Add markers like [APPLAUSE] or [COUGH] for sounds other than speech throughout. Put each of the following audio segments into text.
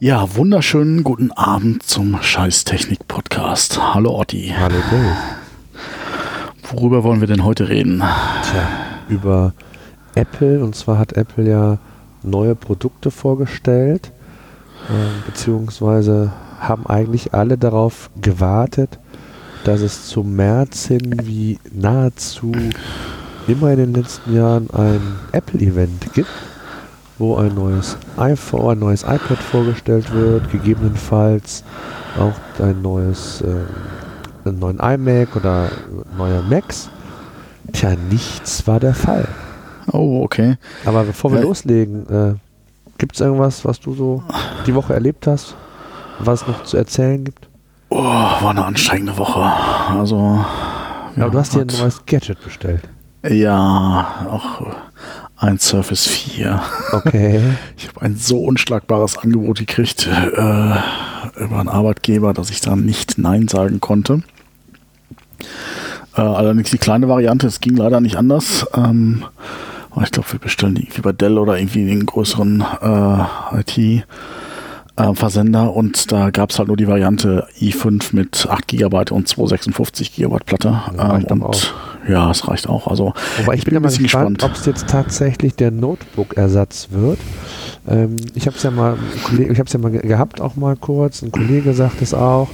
Ja, wunderschönen guten Abend zum Scheißtechnik-Podcast. Hallo Otti. Hallo Dave. Worüber wollen wir denn heute reden? Tja, über Apple. Und zwar hat Apple ja neue Produkte vorgestellt, äh, beziehungsweise haben eigentlich alle darauf gewartet, dass es zum März hin wie nahezu immer in den letzten Jahren ein Apple-Event gibt, wo ein neues iPhone, ein neues iPad vorgestellt wird, gegebenenfalls auch ein neues, äh, einen neuen iMac oder neue Macs. Tja, nichts war der Fall. Oh, okay. Aber bevor wir Ja. loslegen, äh, gibt es irgendwas, was du so die Woche erlebt hast, was es noch zu erzählen gibt? Oh, war eine anstrengende Woche. Also. Ja, du hast dir ein neues Gadget bestellt. Ja, auch ein Surface 4. Okay. [LAUGHS] Ich habe ein so unschlagbares Angebot gekriegt äh, über einen Arbeitgeber, dass ich da nicht Nein sagen konnte. Äh, allerdings die kleine Variante, es ging leider nicht anders. Ähm, aber ich glaube, wir bestellen die irgendwie bei Dell oder irgendwie den größeren äh, IT. äh, Versender und da gab es halt nur die Variante i5 mit 8 GB und 256 GB Platte. Ja, ähm, und ja, es reicht auch. Also Wobei ich, ich bin bin mal bisschen gespannt, ob es jetzt tatsächlich der Notebook-Ersatz wird. Ähm, ich habe es ja mal, ich habe es ja mal ge- gehabt auch mal kurz. Ein Kollege sagt es auch.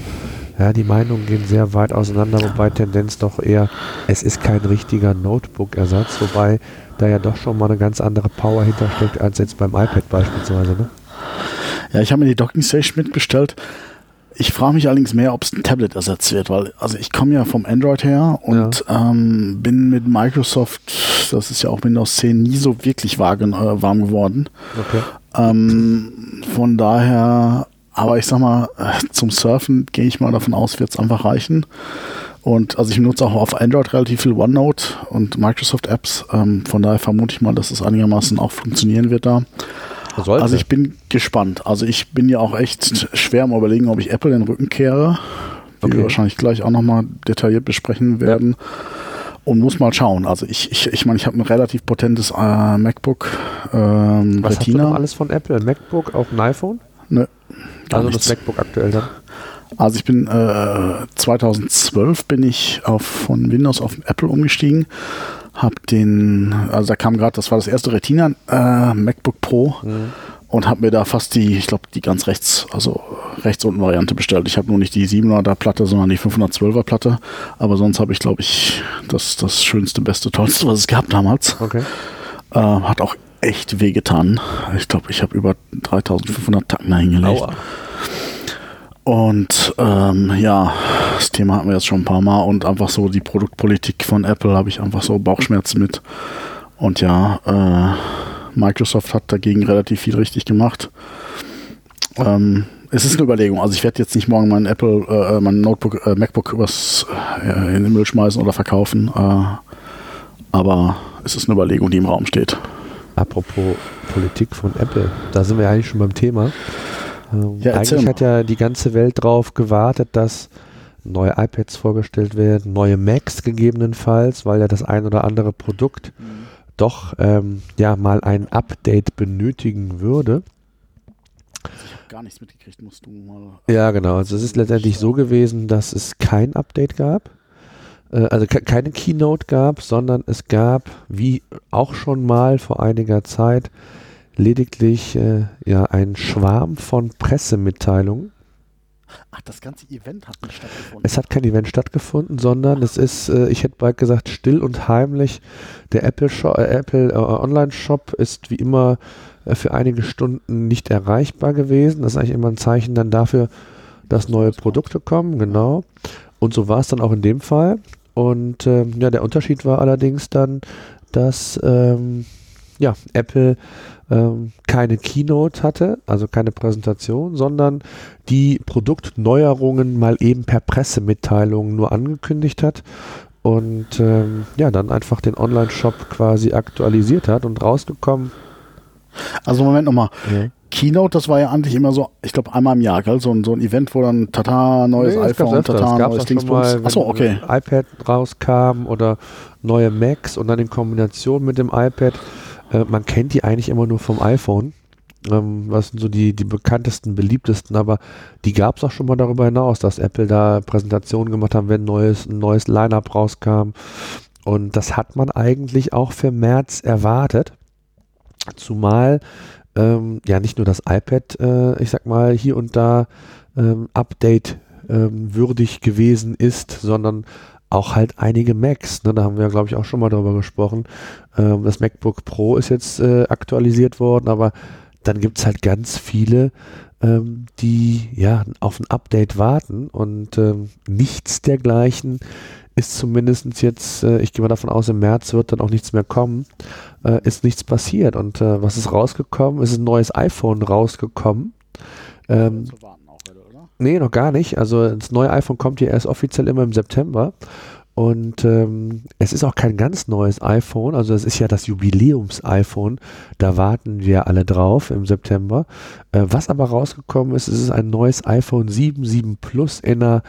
Ja, die Meinungen gehen sehr weit auseinander, wobei Tendenz doch eher, es ist kein richtiger Notebook-Ersatz, wobei da ja doch schon mal eine ganz andere Power hintersteckt als jetzt beim iPad beispielsweise. Ne? Ja, ich habe mir die Docking Station mitbestellt. Ich frage mich allerdings mehr, ob es ein Tablet-Ersatz wird, weil also ich komme ja vom Android her und ähm, bin mit Microsoft, das ist ja auch Windows 10, nie so wirklich wagen, äh, warm geworden. Okay. Ähm, von daher, aber ich sag mal, äh, zum Surfen gehe ich mal davon aus, wird es einfach reichen. Und also ich benutze auch auf Android relativ viel OneNote und Microsoft Apps. Ähm, von daher vermute ich mal, dass es einigermaßen auch funktionieren wird da. Sollte. Also ich bin gespannt. Also ich bin ja auch echt schwer am überlegen, ob ich Apple den Rücken kehre, wie Okay. wir wahrscheinlich gleich auch nochmal detailliert besprechen werden. Und muss mal schauen. Also ich, ich, ich meine, ich habe ein relativ potentes äh, MacBook ähm, Was hast du Retina. alles von Apple? MacBook auf ein iPhone? Nö, Also nichts. das MacBook aktuell dann? Also ich bin äh, 2012 bin ich auf von Windows auf Apple umgestiegen. Hab den, also da kam gerade, das war das erste Retina äh, MacBook Pro und habe mir da fast die, ich glaube die ganz rechts, also rechts unten Variante bestellt. Ich habe nur nicht die 700er Platte, sondern die 512er Platte. Aber sonst habe ich, glaube ich, das das schönste, beste, tollste, was es gab damals. Okay. Äh, hat auch echt wehgetan. Ich glaube, ich habe über 3500 Tacken da hingelegt. Aua. Und ähm, ja, das Thema hatten wir jetzt schon ein paar Mal und einfach so die Produktpolitik von Apple habe ich einfach so Bauchschmerzen mit. Und ja, äh, Microsoft hat dagegen relativ viel richtig gemacht. Ähm, es ist eine Überlegung. Also ich werde jetzt nicht morgen mein Apple, äh, mein Notebook, äh, MacBook übers äh, in den Müll schmeißen oder verkaufen. Äh, aber es ist eine Überlegung, die im Raum steht. Apropos Politik von Apple, da sind wir eigentlich schon beim Thema. Ähm, Ja, eigentlich hat ja die ganze Welt drauf gewartet, dass neue iPads vorgestellt werden, neue Macs gegebenenfalls, weil ja das ein oder andere Produkt doch ähm, ja mal ein Update benötigen würde. Ich habe gar nichts mitgekriegt, musst du mal. Ja, genau. Also es ist letztendlich so gewesen, dass es kein Update gab, äh, also ke keine Keynote gab, sondern es gab, wie auch schon mal vor einiger Zeit, lediglich äh, ja einen Schwarm von Pressemitteilungen. Ach, das ganze Event hat nicht stattgefunden. Es hat kein Event stattgefunden, sondern es ist, äh, ich hätte bald gesagt, still und heimlich. Der Apple, Shop, äh, Apple äh, Online-Shop ist wie immer äh, für einige Stunden nicht erreichbar gewesen. Das ist eigentlich immer ein Zeichen dann dafür, dass neue Produkte kommen, genau. Und so war es dann auch in dem Fall. Und ähm, ja, der Unterschied war allerdings dann, dass ähm, ja, Apple ähm, keine Keynote hatte, also keine Präsentation, sondern die Produktneuerungen mal eben per Pressemitteilung nur angekündigt hat und ähm, ja, dann einfach den Online-Shop quasi aktualisiert hat und rausgekommen. Also Moment nochmal. Ja. Keynote, das war ja eigentlich immer so, ich glaube einmal im Jahr, gell? So, ein- so ein Event, wo dann Tata, neues Nee, iPhone, öfter. Tata, neues Dingsbums. Achso, okay. iPad rauskam oder neue Macs und dann in Kombination mit dem iPad. Äh, man kennt die eigentlich immer nur vom iPhone. Ähm, was sind so die, die bekanntesten, beliebtesten, aber die gab es auch schon mal darüber hinaus, dass Apple da Präsentationen gemacht haben, wenn neues, ein neues Line-Up rauskam. Und das hat man eigentlich auch für März erwartet. Zumal ähm, ja nicht nur das iPad, äh, ich sag mal, hier und da ähm, Update ähm, würdig gewesen ist, sondern auch halt einige Macs. Ne? Da haben wir, glaube ich, auch schon mal darüber gesprochen. Ähm, das MacBook Pro ist jetzt äh, aktualisiert worden, aber dann gibt es halt ganz viele, ähm, die ja auf ein Update warten und ähm, nichts dergleichen ist zumindest jetzt, äh, ich gehe mal davon aus, im März wird dann auch nichts mehr kommen, äh, ist nichts passiert. Und äh, was ist rausgekommen? Es ist ein neues iPhone rausgekommen. Ähm, nee, noch gar nicht. Also das neue iPhone kommt ja erst offiziell immer im September. Und ähm, es ist auch kein ganz neues iPhone, also es ist ja das Jubiläums-iPhone, da warten wir alle drauf im September. Äh, was aber rausgekommen ist, ist ein neues iPhone 7, 7 Plus in einer,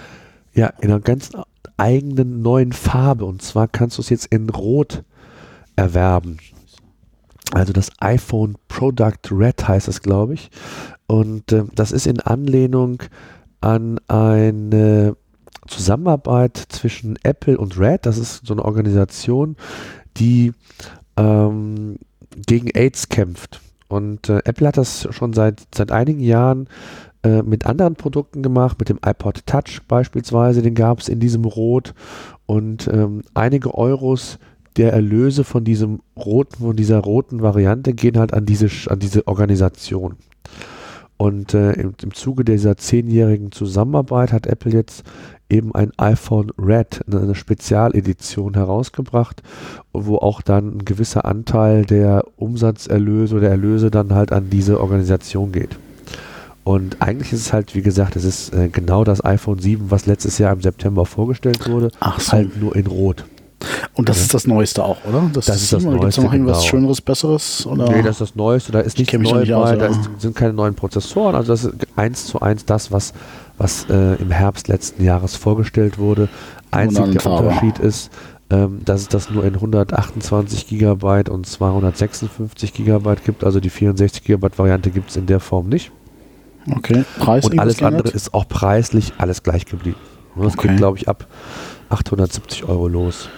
ja, in einer ganz eigenen neuen Farbe. Und zwar kannst du es jetzt in Rot erwerben. Also das iPhone Product Red heißt es, glaube ich. Und äh, das ist in Anlehnung an eine Zusammenarbeit zwischen Apple und Red. Das ist so eine Organisation, die ähm, gegen AIDS kämpft. Und äh, Apple hat das schon seit, seit einigen Jahren äh, mit anderen Produkten gemacht, mit dem iPod Touch beispielsweise, den gab es in diesem Rot und ähm, einige Euros der Erlöse von diesem roten, von dieser roten Variante gehen halt an diese, an diese Organisation. Und äh, im, im Zuge dieser zehnjährigen Zusammenarbeit hat Apple jetzt eben ein iPhone Red, eine Spezialedition herausgebracht, wo auch dann ein gewisser Anteil der Umsatzerlöse oder Erlöse dann halt an diese Organisation geht. Und eigentlich ist es halt, wie gesagt, es ist äh, genau das iPhone 7, was letztes Jahr im September vorgestellt wurde, Ach so. halt nur in Rot. Und das ja. ist das Neueste auch, oder? Das, das ist das Neueste. Gibt es noch irgendwas genau. Schöneres, Besseres? Oder? Nee, das ist das Neueste. Da ist nichts neu bei, aus, da ist, sind keine neuen Prozessoren. Also das ist eins zu eins das, was, was äh, im Herbst letzten Jahres vorgestellt wurde. Einzig der Unterschied ist, ähm, dass es das nur in 128 GB und 256 GB gibt. Also die 64 GB Variante gibt es in der Form nicht. Okay, Preis Und alles andere ist auch preislich alles gleich geblieben. Das okay. geht, glaube ich, ab 870 Euro los.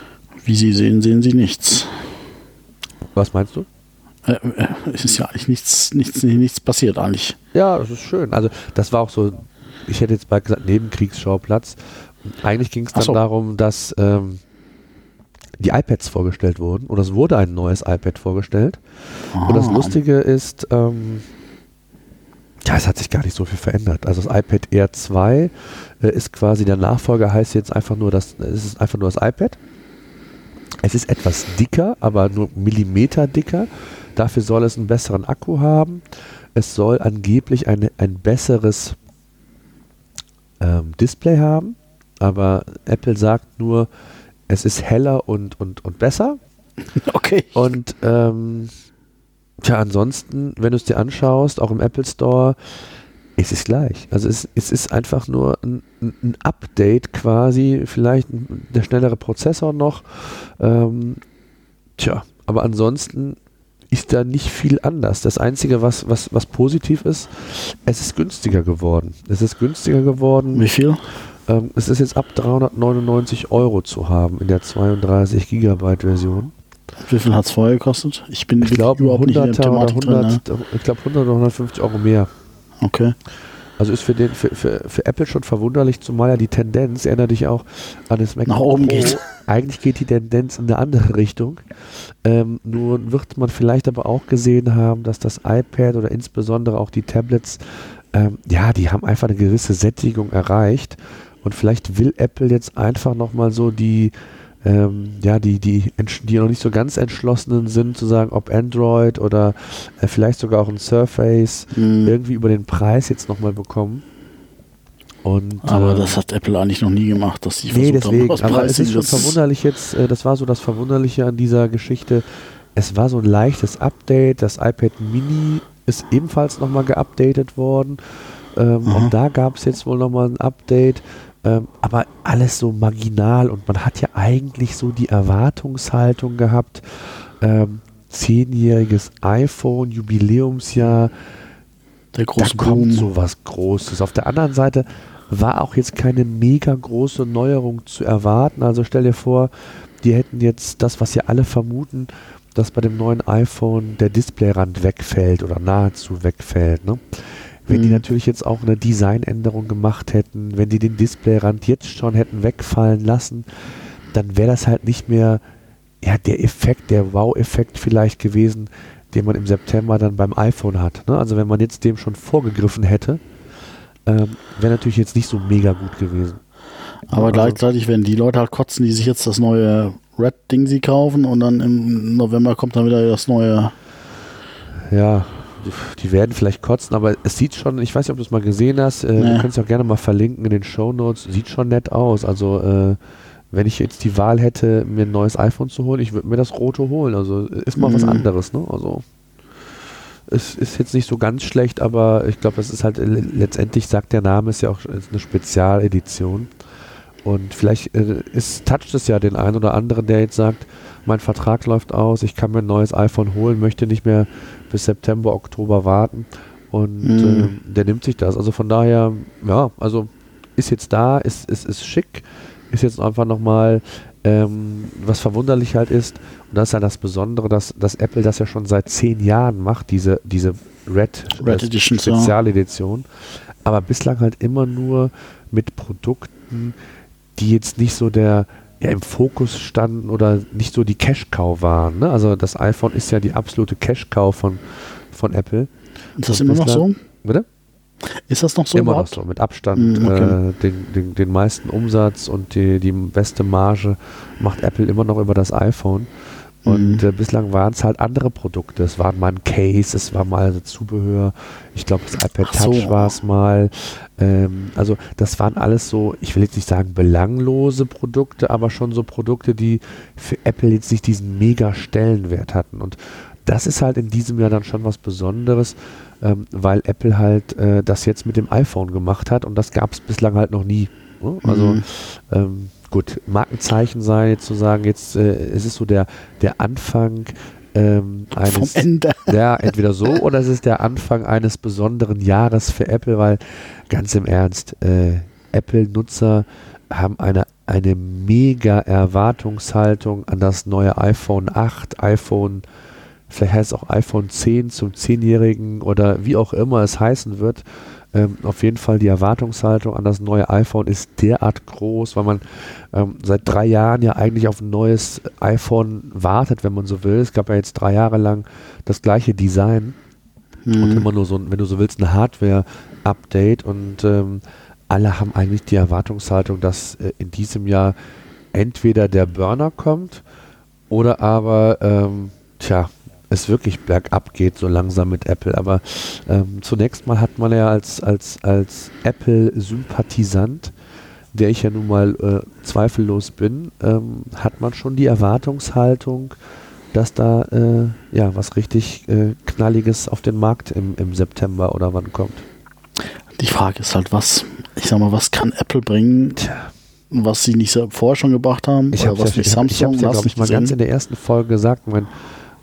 Wie Sie sehen, sehen Sie nichts. Was meinst du? Äh, äh, es ist ja eigentlich nichts, nichts, nichts passiert eigentlich. Ja, das ist schön. Also das war auch so, ich hätte jetzt bald gesagt, Nebenkriegsschauplatz. Eigentlich ging es dann so. darum, dass ähm, die iPads vorgestellt wurden oder es wurde ein neues iPad vorgestellt. Ah. Und das ah. Lustige ist, ähm, ja, es hat sich gar nicht so viel verändert. Also das iPad Air 2 äh, ist quasi der Nachfolger, heißt jetzt einfach nur das, es ist einfach nur das iPad. Es ist etwas dicker, aber nur Millimeter dicker. Dafür soll es einen besseren Akku haben. Es soll angeblich eine, ein besseres ähm, Display haben, aber Apple sagt nur, es ist heller und, und, und besser. [LAUGHS] Okay. Und ähm, Tja, ansonsten, wenn du es dir anschaust, auch im Apple Store, ist es gleich. Also es, es ist einfach nur ein, ein, Update quasi, vielleicht der schnellere Prozessor noch. Ähm, tja, aber ansonsten ist da nicht viel anders. Das Einzige, was, was, was positiv ist, es ist günstiger geworden. Es ist günstiger geworden. Wie viel? Ähm, es ist jetzt ab 399 Euro zu haben in der 32 Gigabyte Version. Wie viel hat es vorher gekostet? Ich bin ich glaube überhaupt nicht in der Thematik 100, drin, ne? Ich glaube 100 oder 150 Euro mehr. Okay. Also ist für, den, für, für, für Apple schon verwunderlich, zumal ja die Tendenz, erinnere dich auch an das Mac Nach oben Pro, geht. [LAUGHS] Eigentlich geht die Tendenz in eine andere Richtung. Ähm, nur wird man vielleicht aber auch gesehen haben, dass das iPad oder insbesondere auch die Tablets, ähm, ja, die haben einfach eine gewisse Sättigung erreicht. Und vielleicht will Apple jetzt einfach nochmal so die, ähm, ja, die, die, die noch nicht so ganz entschlossenen sind, zu sagen, ob Android oder äh, vielleicht sogar auch ein Surface mhm. irgendwie über den Preis jetzt nochmal bekommen. Und, aber äh, das hat Apple eigentlich noch nie gemacht, dass sie nee, deswegen, haben, aber es ist schon verwunderlich jetzt, äh, das war so das Verwunderliche an dieser Geschichte. Es war so ein leichtes Update, das iPad Mini ist ebenfalls nochmal geupdatet worden. Ähm, und da gab es jetzt wohl nochmal ein Update. Ähm, aber alles so marginal und man hat ja eigentlich so die Erwartungshaltung gehabt, ähm, zehnjähriges iPhone, Jubiläumsjahr, da kommt Boom. so was Großes. Auf der anderen Seite war auch jetzt keine mega große Neuerung zu erwarten. Also stell dir vor, die hätten jetzt das, was ja alle vermuten, dass bei dem neuen iPhone der Displayrand wegfällt oder nahezu wegfällt. Ne? Wenn die Mhm. natürlich jetzt auch eine Designänderung gemacht hätten, wenn die den Displayrand jetzt schon hätten wegfallen lassen, dann wäre das halt nicht mehr ja, der Effekt, der Wow-Effekt vielleicht gewesen, den man im September dann beim iPhone hat. Ne? Also wenn man jetzt dem schon vorgegriffen hätte, ähm, wäre natürlich jetzt nicht so mega gut gewesen. Aber Also- gleichzeitig werden die Leute halt kotzen, die sich jetzt das neue Red-Ding sie kaufen und dann im November kommt dann wieder das neue. Ja, die- werden vielleicht kotzen, aber es sieht schon, ich weiß nicht, ob du es mal gesehen hast, äh, wir Nee. können es auch gerne mal verlinken in den Show Notes, sieht schon nett aus. Also äh, wenn ich jetzt die Wahl hätte, mir ein neues iPhone zu holen, ich würde mir das rote holen. Also ist mal was Mhm. anderes, ne? Also es ist jetzt nicht so ganz schlecht, aber ich glaube, es ist halt le- letztendlich sagt der Name ist ja auch ist eine Spezialedition. Und vielleicht äh, ist, toucht es ja den einen oder anderen, der jetzt sagt, mein Vertrag läuft aus, ich kann mir ein neues iPhone holen, möchte nicht mehr bis September, Oktober warten. Und Mhm. äh, der nimmt sich das. Also von daher, ja, also ist jetzt da, ist, ist, ist schick, ist jetzt einfach nochmal, ähm, was verwunderlich halt ist, und das ist ja das Besondere, dass, dass Apple das ja schon seit zehn Jahren macht, diese, diese Red, Red äh, Editions, ja. Spezialedition, aber bislang halt immer nur mit Produkten, die jetzt nicht so der ja, im Fokus standen oder nicht so die Cash-Cow waren. Ne? Also das iPhone ist ja die absolute Cash-Cow von, von Apple. Ist das Und immer noch so? Bitte? Ist das noch so Immer noch überhaupt? so, mit Abstand Mm, okay. äh, den, den, den meisten Umsatz und die, die beste Marge macht Apple immer noch über das iPhone. Und Mhm. äh, bislang waren es halt andere Produkte. Es war mal ein Case, es war mal Zubehör. Ich glaube, das iPad so. Touch war es mal. Ähm, also das waren alles so, ich will jetzt nicht sagen belanglose Produkte, aber schon so Produkte, die für Apple jetzt nicht diesen mega Stellenwert hatten. Und das ist halt in diesem Jahr dann schon was Besonderes, ähm, weil Apple halt äh, das jetzt mit dem iPhone gemacht hat und das gab es bislang halt noch nie. ne? Also Mhm. ähm, gut, Markenzeichen sein, jetzt zu sagen, jetzt äh, es ist so der, der Anfang ähm, Vom eines Ende. [LAUGHS] ja, entweder so oder es ist der Anfang eines besonderen Jahres für Apple, weil ganz im Ernst, äh, Apple-Nutzer haben eine, eine mega Erwartungshaltung an das neue iPhone 8, iPhone, vielleicht heißt es auch iPhone 10 zum 10-Jährigen oder wie auch immer es heißen wird. Ähm, auf jeden Fall die Erwartungshaltung an das neue iPhone ist derart groß, weil man ähm, seit drei Jahren ja eigentlich auf ein neues iPhone wartet, wenn man so will. Es gab ja jetzt drei Jahre lang das gleiche Design und Mhm. immer nur so, ein- wenn du so willst, ein Hardware-Update und ähm, alle haben eigentlich die Erwartungshaltung, dass äh, in diesem Jahr entweder der Burner kommt oder aber, ähm, tja, es wirklich bergab geht, so langsam mit Apple. Aber ähm, zunächst mal hat man ja als, als, als Apple-Sympathisant, der ich ja nun mal äh, zweifellos bin, ähm, hat man schon die Erwartungshaltung, dass da äh, ja was richtig äh, Knalliges auf den Markt im, im September oder wann kommt. Die Frage ist halt, was, ich sag mal, was kann Apple bringen, Tja, was sie nicht so vorher schon gebracht haben? ich habe was ja, nicht ich hab, ich Samsung, ja glaube ich, mal ganz in der ersten Folge gesagt. Mein,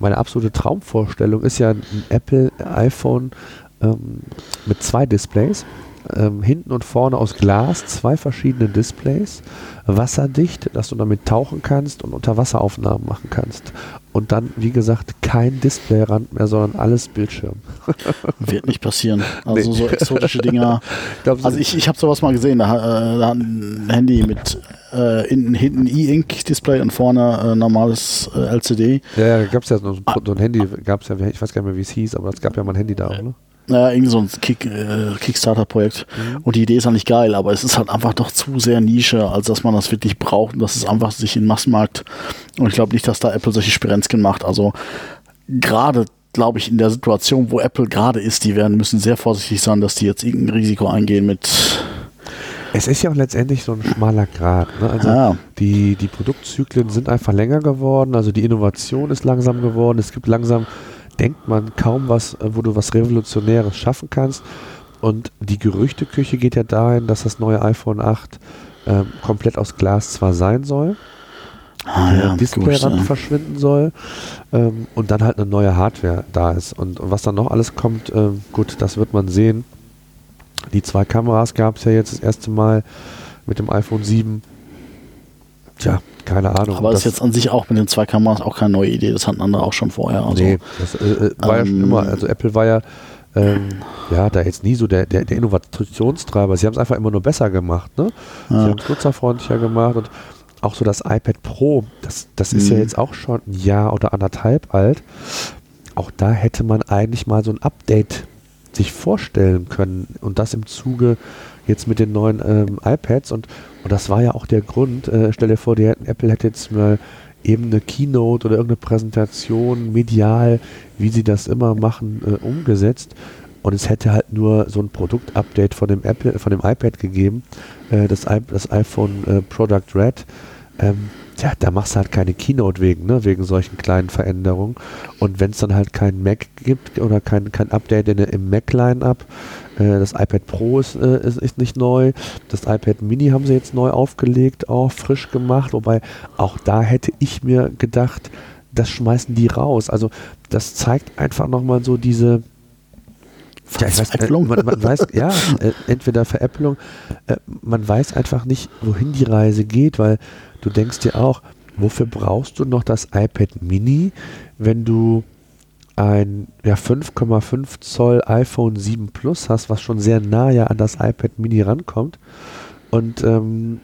meine absolute Traumvorstellung ist ja ein Apple iPhone ähm, mit zwei Displays. Ähm, hinten und vorne aus Glas, zwei verschiedene Displays, wasserdicht, dass du damit tauchen kannst und Unterwasseraufnahmen machen kannst. Und dann, wie gesagt, kein Displayrand mehr, sondern alles Bildschirm. [LAUGHS] Wird nicht passieren. Also Nee. so exotische Dinger. [LAUGHS] Glaubst du- Also ich, ich habe sowas mal gesehen. Da, hat- äh, da hat ein Handy mit äh, hinten, hinten E-Ink-Display und vorne äh, normales äh, LCD. Ja, ja, gab es ja so ein, so ein Handy, gab es ja, ich weiß gar nicht mehr, wie es hieß, aber es gab ja mal ein Handy da auch, ne? Naja, irgendwie so ein Kick, äh, Kickstarter-Projekt. Und die Idee ist eigentlich geil, aber es ist halt einfach doch zu sehr Nische, als dass man das wirklich braucht und dass es einfach sich in Massenmarkt. Und ich glaube nicht, dass da Apple solche Spirenzken macht. Also gerade glaube ich in der Situation, wo Apple gerade ist, die werden müssen sehr vorsichtig sein, dass die jetzt irgendein Risiko eingehen mit Es ist ja auch letztendlich so ein schmaler Grad. Ne? Also Ja. die, die Produktzyklen sind einfach länger geworden, also die Innovation ist langsam geworden. Es gibt langsam, denkt man, kaum was, äh, wo du was Revolutionäres schaffen kannst. Und die Gerüchteküche geht ja dahin, dass das neue iPhone 8 ähm, komplett aus Glas zwar sein soll, ah, ja, Displayrand ja. verschwinden soll ähm, und dann halt eine neue Hardware da ist. Und, und was dann noch alles kommt, ähm, gut, das wird man sehen. Die zwei Kameras gab es ja jetzt das erste Mal mit dem iPhone 7. Tja, keine Ahnung. Aber das ist jetzt an sich auch mit den zwei Kameras auch keine neue Idee. Das hatten andere auch schon vorher. Also, nee, das äh, äh, war ja schon ähm, immer. Also Apple war ja ähm, ja, da jetzt nie so der, der, der Innovationstreiber. Sie haben es einfach immer nur besser gemacht. Ne? Sie Ja. haben es nutzerfreundlicher gemacht und auch so das iPad Pro, das, das ist ja Mhm. jetzt auch schon ein Jahr oder anderthalb alt. Auch da hätte man eigentlich mal so ein Update sich vorstellen können und das im Zuge jetzt mit den neuen ähm, iPads und, und das war ja auch der Grund, äh, stell dir vor, die Apple hätte jetzt mal eben eine Keynote oder irgendeine Präsentation medial, wie sie das immer machen, äh, umgesetzt und es hätte halt nur so ein Produktupdate von dem Apple, von dem iPad gegeben, äh, das, das iPhone äh, Product Red. Ähm, ja, da machst du halt keine Keynote wegen, ne, wegen solchen kleinen Veränderungen. Und wenn es dann halt kein Mac gibt oder kein, kein Update in, im Mac-Line-Up, das iPad Pro ist, äh, ist, ist nicht neu, das iPad Mini haben sie jetzt neu aufgelegt, auch frisch gemacht, wobei auch da hätte ich mir gedacht, das schmeißen die raus. Also das zeigt einfach nochmal so diese, ja, weiß, äh, man, man weiß, ja, [LAUGHS] äh, entweder Veräppelung, äh, man weiß einfach nicht, wohin die Reise geht, weil du denkst dir auch, wofür brauchst du noch das iPad Mini, wenn du ein ja, 5,5 Zoll iPhone 7 Plus hast, was schon sehr nahe an das iPad Mini rankommt. Und ähm,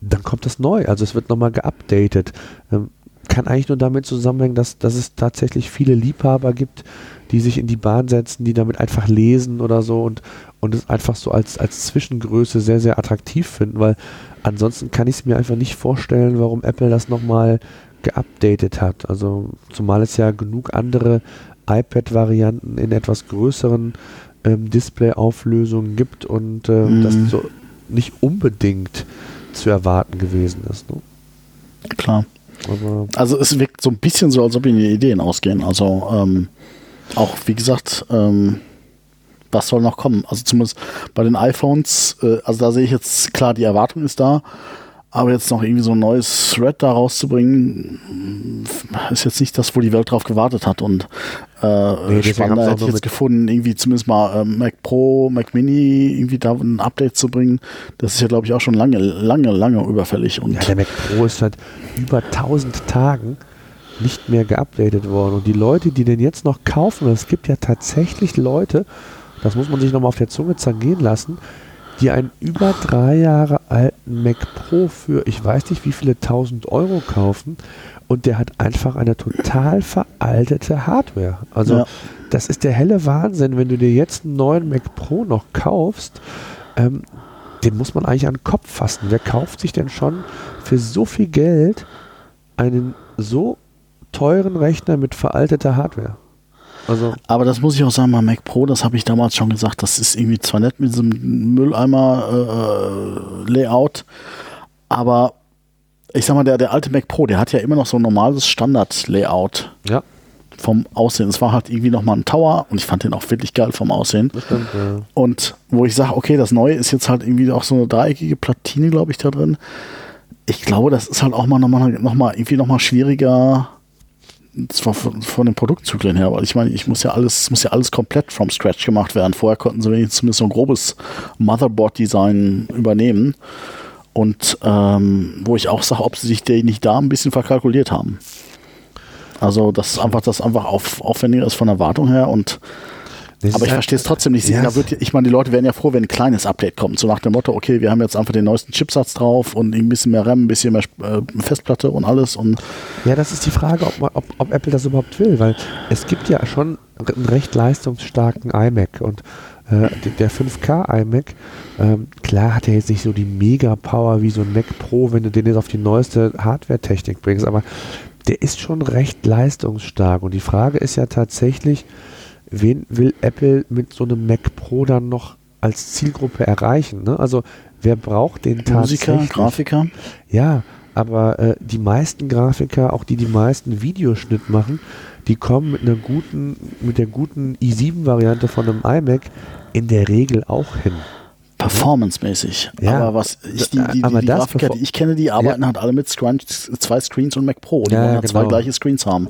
dann kommt das neu. Also es wird nochmal geupdatet. Ähm, kann eigentlich nur damit zusammenhängen, dass, dass es tatsächlich viele Liebhaber gibt, die sich in die Bahn setzen, die damit einfach lesen oder so und, und es einfach so als, als Zwischengröße sehr, sehr attraktiv finden, weil ansonsten kann ich es mir einfach nicht vorstellen, warum Apple das nochmal geupdatet hat. Also zumal es ja genug andere iPad-Varianten in etwas größeren ähm, Display-Auflösungen gibt und ähm, Mhm. das so nicht unbedingt zu erwarten gewesen ist. Ne? Klar. Aber Also es wirkt so ein bisschen so, als ob ihnen die Ideen ausgehen. Also ähm, auch wie gesagt, ähm, was soll noch kommen? Also zumindest bei den iPhones, äh, also da sehe ich jetzt klar, die Erwartung ist da, aber jetzt noch irgendwie so ein neues Thread da rauszubringen, ist jetzt nicht das, wo die Welt drauf gewartet hat. Und äh, Nee, spannender hätte ich jetzt gefunden, irgendwie zumindest mal äh, Mac Pro, Mac Mini, irgendwie da ein Update zu bringen. Das ist ja, glaube ich, auch schon lange, lange, lange überfällig. Und ja, der Mac Pro ist seit über 1000 Tagen nicht mehr geupdatet worden. Und die Leute, die den jetzt noch kaufen, es gibt ja tatsächlich Leute, das muss man sich nochmal auf der Zunge zergehen lassen, die einen über drei Jahre alten Mac Pro für ich weiß nicht wie viele tausend Euro kaufen und der hat einfach eine total veraltete Hardware. Also Ja. das ist der helle Wahnsinn, wenn du dir jetzt einen neuen Mac Pro noch kaufst, ähm, den muss man eigentlich an den Kopf fassen. Wer kauft sich denn schon für so viel Geld einen so teuren Rechner mit veralteter Hardware? Also, Aber das muss ich auch sagen, bei Mac Pro, das habe ich damals schon gesagt, das ist irgendwie zwar nett mit diesem Mülleimer-Layout, aber ich sag mal, der, der alte Mac Pro, der hat ja immer noch so ein normales Standard-Layout ja, vom Aussehen. Es war halt irgendwie nochmal ein Tower und ich fand den auch wirklich geil vom Aussehen. das stimmt. Ja. Und wo ich sage, okay, das Neue ist jetzt halt irgendwie auch so eine dreieckige Platine, glaube ich, da drin. Ich glaube, das ist halt auch mal nochmal noch mal, irgendwie nochmal schwieriger zwar von, von den Produktzyklen her, weil ich meine, ich muss ja alles, muss ja alles komplett from scratch gemacht werden. Vorher konnten sie wenigstens zumindest so ein grobes Motherboard-Design übernehmen. Und ähm, wo ich auch sage, ob sie sich nicht da ein bisschen verkalkuliert haben. Also, dass einfach das einfach auf, aufwendiger ist von der Wartung her und Das aber ich halt- verstehe es trotzdem nicht. Ja, da es- wird, ich meine, die Leute wären ja froh, wenn ein kleines Update kommt. So nach dem Motto, okay, wir haben jetzt einfach den neuesten Chipsatz drauf und ein bisschen mehr RAM, ein bisschen mehr äh, Festplatte und alles. Und Ja, das ist die Frage, ob, ob, ob Apple das überhaupt will, weil es gibt ja schon einen recht leistungsstarken iMac und äh, der- der 5K iMac, ähm, klar hat er jetzt nicht so die Mega-Power wie so ein Mac Pro, wenn du den jetzt auf die neueste Hardware-Technik bringst, aber der ist schon recht leistungsstark und die Frage ist ja tatsächlich, wen will Apple mit so einem Mac Pro dann noch als Zielgruppe erreichen? Ne? Also wer braucht den Musiker, tatsächlich? Grafiker. Ja, aber äh, die meisten Grafiker, auch die die meisten Videoschnitt machen, die kommen mit einer guten, mit der guten i7-Variante von einem iMac in der Regel auch hin. Performance-mäßig. Ja, aber was ich, die, die, die, aber die Grafiker, die ich kenne, die arbeiten halt alle mit Screen, zwei Screens und Mac Pro. Die Ja, wollen ja, halt zwei genau. gleiche Screens haben.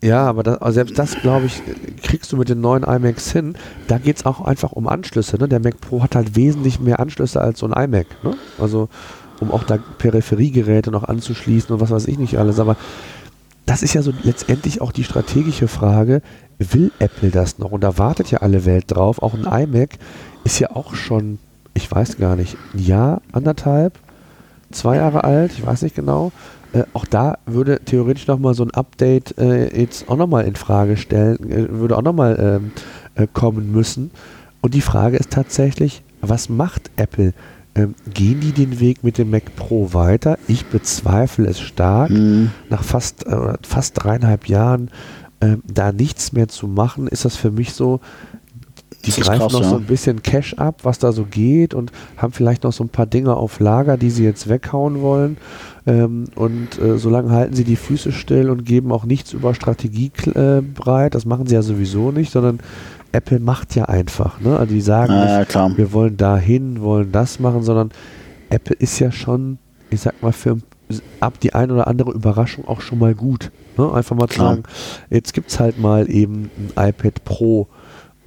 Ja, aber das, also selbst das, glaube ich, kriegst du mit den neuen iMacs hin. Da geht es auch einfach um Anschlüsse. Ne? Der Mac Pro hat halt wesentlich mehr Anschlüsse als so ein iMac. Ne? Also, um auch da Peripheriegeräte noch anzuschließen und was weiß ich nicht alles. Aber das ist ja so letztendlich auch die strategische Frage, will Apple das noch? Und da wartet ja alle Welt drauf. Auch ein iMac ist ja auch schon, ich weiß gar nicht, ein Jahr, anderthalb, zwei Jahre alt, ich weiß nicht genau. Äh, auch da würde theoretisch nochmal so ein Update äh, jetzt auch nochmal in Frage stellen, äh, würde auch nochmal ähm, äh, kommen müssen. Und die Frage ist tatsächlich, was macht Apple? Ähm, gehen die den Weg mit dem Mac Pro weiter? Ich bezweifle es stark. Mhm. Nach fast, äh, fast dreieinhalb Jahren ähm, da nichts mehr zu machen, ist das für mich so, die Das greifen krass, noch ja. so ein bisschen Cash ab, was da so geht und haben vielleicht noch so ein paar Dinge auf Lager, die sie jetzt weghauen wollen. Ähm, und äh, solange halten sie die Füße still und geben auch nichts über Strategie äh, breit. Das machen sie ja sowieso nicht, sondern Apple macht ja einfach. Ne? Also die sagen Ja, nicht, ja, wir wollen dahin, wollen das machen, sondern Apple ist ja schon, ich sag mal, für ab die ein oder andere Überraschung auch schon mal gut. Ne? Einfach mal zu Klar. sagen, jetzt gibt es halt mal eben ein iPad Pro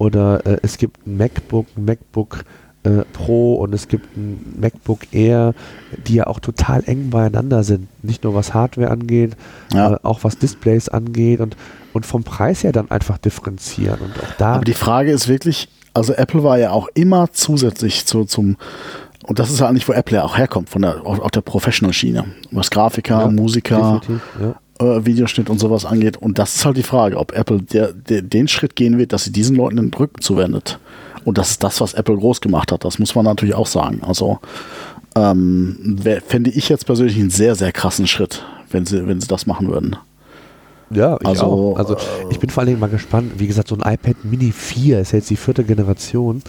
oder äh, es gibt ein MacBook, ein MacBook äh, Pro und es gibt ein MacBook Air, die ja auch total eng beieinander sind. Nicht nur was Hardware angeht, Ja. äh, auch was Displays angeht und, und vom Preis her dann einfach differenzieren. Und auch da Aber die Frage ist wirklich, also Apple war ja auch immer zusätzlich zu, zum, und das ist ja eigentlich, wo Apple ja auch herkommt, von der, auf, der Professional-Schiene. Was Grafiker, Ja, Musiker, ja. Äh, Videoschnitt und sowas angeht. Und das ist halt die Frage, ob Apple der, der, den Schritt gehen wird, dass sie diesen Leuten den Rücken zuwendet. Und das ist das, was Apple groß gemacht hat. Das muss man natürlich auch sagen. Also ähm, fände ich jetzt persönlich einen sehr, sehr krassen Schritt, wenn sie, wenn sie das machen würden. Ja, ich Also, auch. Also ich bin vor allen Dingen mal gespannt. Wie gesagt, so ein iPad Mini 4 ist jetzt die vierte Generation.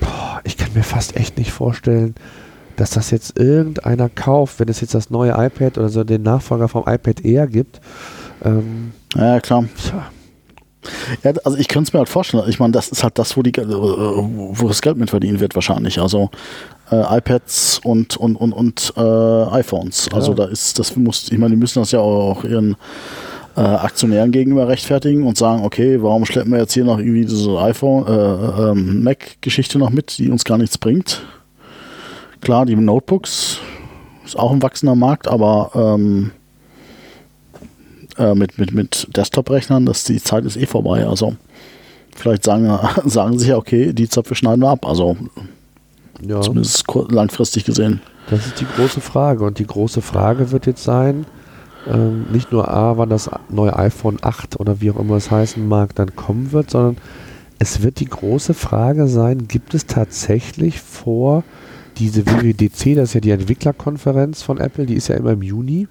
Boah, ich kann mir fast echt nicht vorstellen, dass das jetzt irgendeiner kauft, wenn es jetzt das neue iPad oder so den Nachfolger vom iPad Air gibt. Ähm, Ja, klar. tja, Ja, also ich könnte es mir halt vorstellen. Ich meine, das ist halt das, wo, die, äh, wo das Geld mit verdienen wird wahrscheinlich. Also äh, iPads und, und, und, und äh, iPhones. Also Ja. da ist, das muss, ich meine, die müssen das ja auch ihren äh, Aktionären gegenüber rechtfertigen und sagen, okay, warum schleppen wir jetzt hier noch irgendwie diese iPhone, äh, ähm, Mac-Geschichte noch mit, die uns gar nichts bringt. Klar, die Notebooks ist auch ein wachsender Markt, aber ähm, äh, mit, mit, mit Desktop-Rechnern, die Zeit ist eh vorbei. Also vielleicht sagen, [LAUGHS] sagen sie ja, okay, die Zöpfe schneiden wir ab. Also ja, zumindest langfristig gesehen. das ist die große Frage. Und die große Frage wird jetzt sein, ähm, nicht nur A, wann das neue iPhone 8 oder wie auch immer es heißen mag, dann kommen wird, sondern es wird die große Frage sein, gibt es tatsächlich vor diese WWDC, das ist ja die Entwicklerkonferenz von Apple, die ist ja immer im Juni.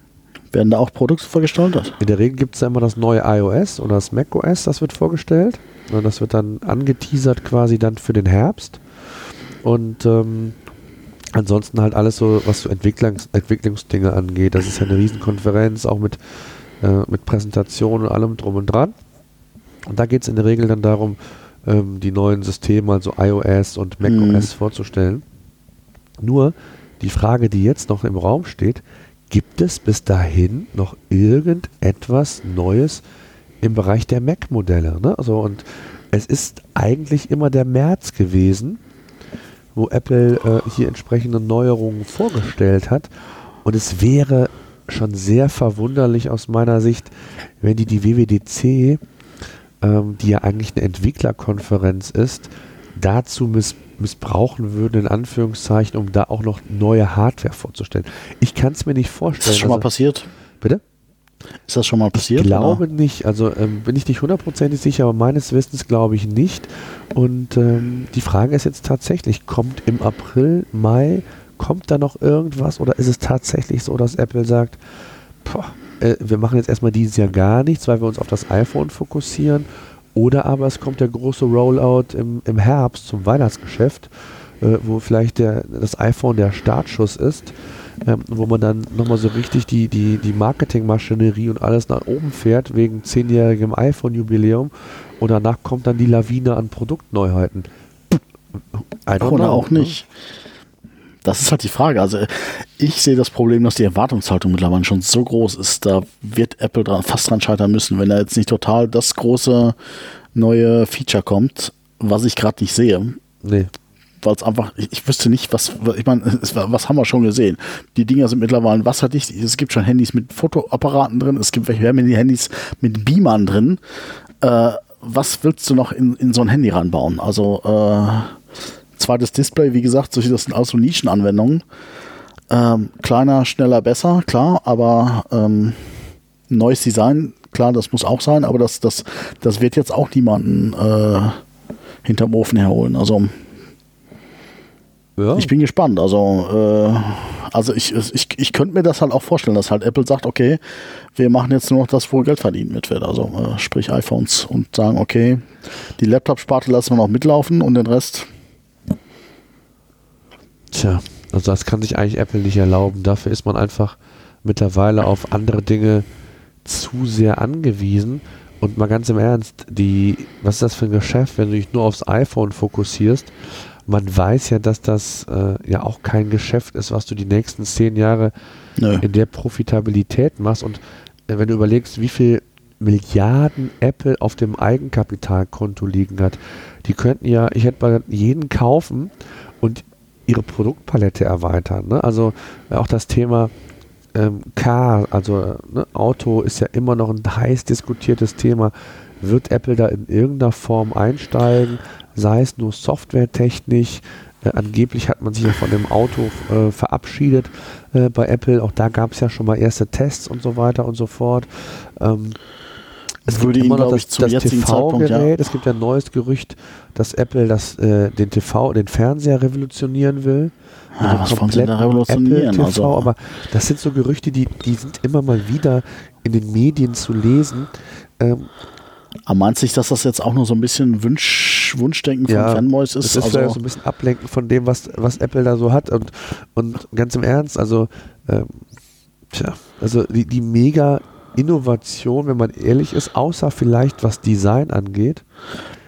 Werden da auch Produkte vorgestellt? In der Regel gibt es ja immer das neue iOS oder das macOS, das wird vorgestellt. Und das wird dann angeteasert quasi dann für den Herbst. Und ähm, ansonsten halt alles so, was so Entwicklungs Entwicklungsdinge angeht. Das ist ja eine Riesenkonferenz, auch mit, äh, mit Präsentationen und allem drum und dran. Und da geht es in der Regel dann darum, ähm, die neuen Systeme, also iOS und macOS vorzustellen. Nur die Frage, die jetzt noch im Raum steht, gibt es bis dahin noch irgendetwas Neues im Bereich der Mac-Modelle? Ne? Also, und es ist eigentlich immer der März gewesen, wo Apple äh, hier entsprechende Neuerungen vorgestellt hat. Und es wäre schon sehr verwunderlich aus meiner Sicht, wenn die die WWDC, ähm, die ja eigentlich eine Entwicklerkonferenz ist, dazu miss missbrauchen würden, in Anführungszeichen, um da auch noch neue Hardware vorzustellen. Ich kann es mir nicht vorstellen. Ist das schon mal Also- passiert? Bitte? Ist das schon mal passiert? Ich glaube oder? nicht. Also ähm, bin ich nicht hundertprozentig sicher, aber meines Wissens glaube ich nicht. Und ähm, die Frage ist jetzt tatsächlich, kommt im April, Mai, kommt da noch irgendwas oder ist es tatsächlich so, dass Apple sagt, boah, äh, wir machen jetzt erstmal dieses Jahr gar nichts, weil wir uns auf das iPhone fokussieren oder aber es kommt der große Rollout im, im Herbst zum Weihnachtsgeschäft, äh, wo vielleicht der, das iPhone der Startschuss ist, ähm, wo man dann nochmal so richtig die, die, die Marketingmaschinerie und alles nach oben fährt wegen zehnjährigem iPhone-Jubiläum und danach kommt dann die Lawine an Produktneuheiten. Oder know, auch ne? Das ist halt die Frage. Also ich sehe das Problem, dass die Erwartungshaltung mittlerweile schon so groß ist. Da wird Apple dran, fast dran scheitern müssen, wenn da jetzt nicht total das große neue Feature kommt, was ich gerade nicht sehe. Nee. Weil es einfach, ich, ich, wüsste nicht, was, ich meine, was haben wir schon gesehen? Die Dinger sind mittlerweile wasserdicht. Es gibt schon Handys mit Fotoapparaten drin. Es gibt welche Handys mit Beamern drin. Äh, was willst du noch in, in so ein Handy ranbauen? Also, äh, zweites Display, wie gesagt, solche, das sind auch so Nischenanwendungen. Ähm, kleiner, schneller, besser, klar, aber ähm, neues Design, klar, das muss auch sein, aber das, das, das wird jetzt auch niemanden äh, hinterm Ofen herholen. Also ja. ich bin gespannt. Also, äh, also ich, ich, ich könnte mir das halt auch vorstellen, dass halt Apple sagt, okay, wir machen jetzt nur noch das, wo Geld verdienen mit wird. Also äh, sprich iPhones und sagen, okay, die Laptop-Sparte lassen wir noch mitlaufen und den Rest Tja, also das kann sich eigentlich Apple nicht erlauben. Dafür ist man einfach mittlerweile auf andere Dinge zu sehr angewiesen. Und mal ganz im Ernst, die, was ist das für ein Geschäft, wenn du dich nur aufs iPhone fokussierst? Man weiß ja, dass das äh, ja auch kein Geschäft ist, was du die nächsten zehn Jahre Nö. in der Profitabilität machst. Und äh, wenn du überlegst, wie viel Milliarden Apple auf dem Eigenkapitalkonto liegen hat, die könnten ja, ich hätte mal jeden kaufen und ihre Produktpalette erweitern. Ne? Also äh, auch das Thema ähm, Car, also ne, Auto ist ja immer noch ein heiß diskutiertes Thema. Wird Apple da in irgendeiner Form einsteigen, sei es nur softwaretechnisch? Äh, angeblich hat man sich ja von dem Auto äh, verabschiedet äh, bei Apple. Auch da gab es ja schon mal erste Tests und so weiter und so fort. Ähm, es würde gibt immer noch das, das TV-Gerät. Ja. Es gibt ja ein neues Gerücht, dass Apple das, äh, den TV, den Fernseher revolutionieren will. Ja, was wollen sie da revolutionieren? TV, also. Aber das sind so Gerüchte, die, die sind immer mal wieder in den Medien zu lesen. Ähm, aber meinst du, dass das jetzt auch nur so ein bisschen Wunsch, Wunschdenken von ja, Fanboys ist? Das ist also so ein bisschen Ablenken von dem, was, was Apple da so hat. Und, und ganz im Ernst, also, ähm, tja, also die, die mega Innovation, wenn man ehrlich ist, außer vielleicht was Design angeht.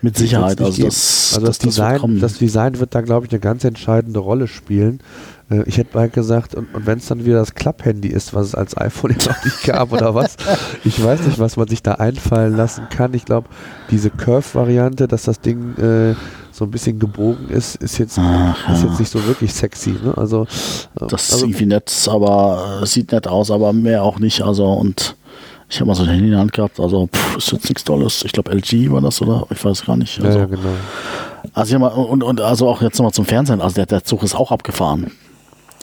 Mit Sicherheit, also das, also das, das Design, das Design wird da, glaube ich, eine ganz entscheidende Rolle spielen. Äh, ich hätte mal gesagt, und, und wenn es dann wieder das Klapp-Handy ist, was es als iPhone [LAUGHS] jetzt noch nicht gab oder was, ich weiß nicht, was man sich da einfallen lassen kann. Ich glaube, diese Curve-Variante, dass das Ding äh, so ein bisschen gebogen ist, ist jetzt, Ach, ist jetzt nicht so wirklich sexy. Ne? Also, äh, das also, ist irgendwie nett, aber äh, sieht nett aus, aber mehr auch nicht. Also und ich habe mal so ein Handy in der Hand gehabt, also pff, ist jetzt nichts Tolles. Ich glaube LG war das, oder? Ich weiß gar nicht. Also, ja, genau. Also ich mal, und, und also auch jetzt nochmal zum Fernsehen, also der, der Zug ist auch abgefahren.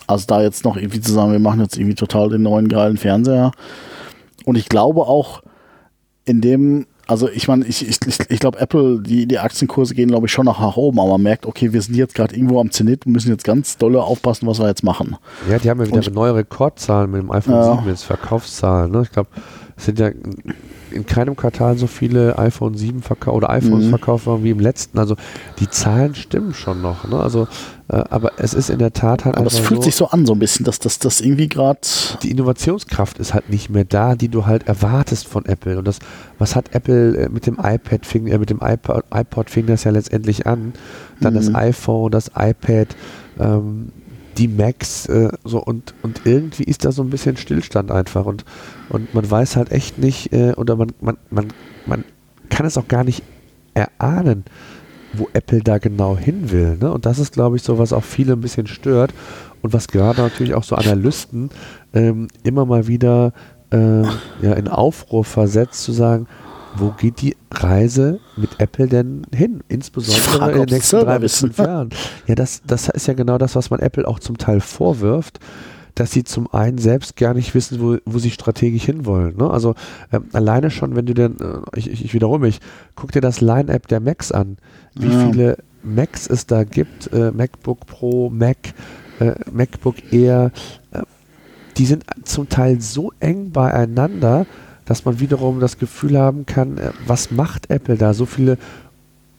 Also da jetzt noch irgendwie zu sagen, wir machen jetzt irgendwie total den neuen geilen Fernseher. Und ich glaube auch in dem, also ich meine, ich, ich, ich glaube Apple, die, die Aktienkurse gehen glaube ich schon nach oben, aber man merkt, okay, wir sind jetzt gerade irgendwo am Zenit und müssen jetzt ganz dolle aufpassen, was wir jetzt machen. Ja, die haben ja wieder ich, neue Rekordzahlen mit dem iPhone ja. 7 jetzt, Verkaufszahlen. Ne? Ich glaube, es sind ja in keinem Quartal so viele iPhone 7 verkauft oder iPhones mhm. verkauft worden wie im letzten. Also die Zahlen stimmen schon noch. Ne? Also, äh, aber es ist in der Tat halt aber. Das fühlt so, sich so an, so ein bisschen, dass das, das irgendwie gerade. Die Innovationskraft ist halt nicht mehr da, die du halt erwartest von Apple. Und das, was hat Apple äh, mit dem iPad fing, äh, mit dem iPod, iPod fing das ja letztendlich an. Dann mhm. das iPhone, das iPad. Ähm, die Macs äh, so und, und irgendwie ist da so ein bisschen Stillstand einfach und, und man weiß halt echt nicht äh, oder man, man, man, man kann es auch gar nicht erahnen, wo Apple da genau hin will. Ne? Und das ist, glaube ich, so, was auch viele ein bisschen stört und was gerade natürlich auch so Analysten ähm, immer mal wieder äh, ja, in Aufruhr versetzt, zu sagen, wo geht die Reise mit Apple denn hin? Insbesondere frage, in den nächsten drei bis fünf Jahren. Ja, das, das ist ja genau das, was man Apple auch zum Teil vorwirft dass sie zum einen selbst gar nicht wissen, wo, wo sie strategisch hinwollen. Ne? Also ähm, alleine schon, wenn du denn, äh, ich, ich, wiederhole mich, guck dir das Line-App der Macs an, wie ja. viele Macs es da gibt, äh, MacBook Pro, Mac, äh, MacBook Air, äh, die sind zum Teil so eng beieinander, dass man wiederum das Gefühl haben kann, äh, was macht Apple da? So viele,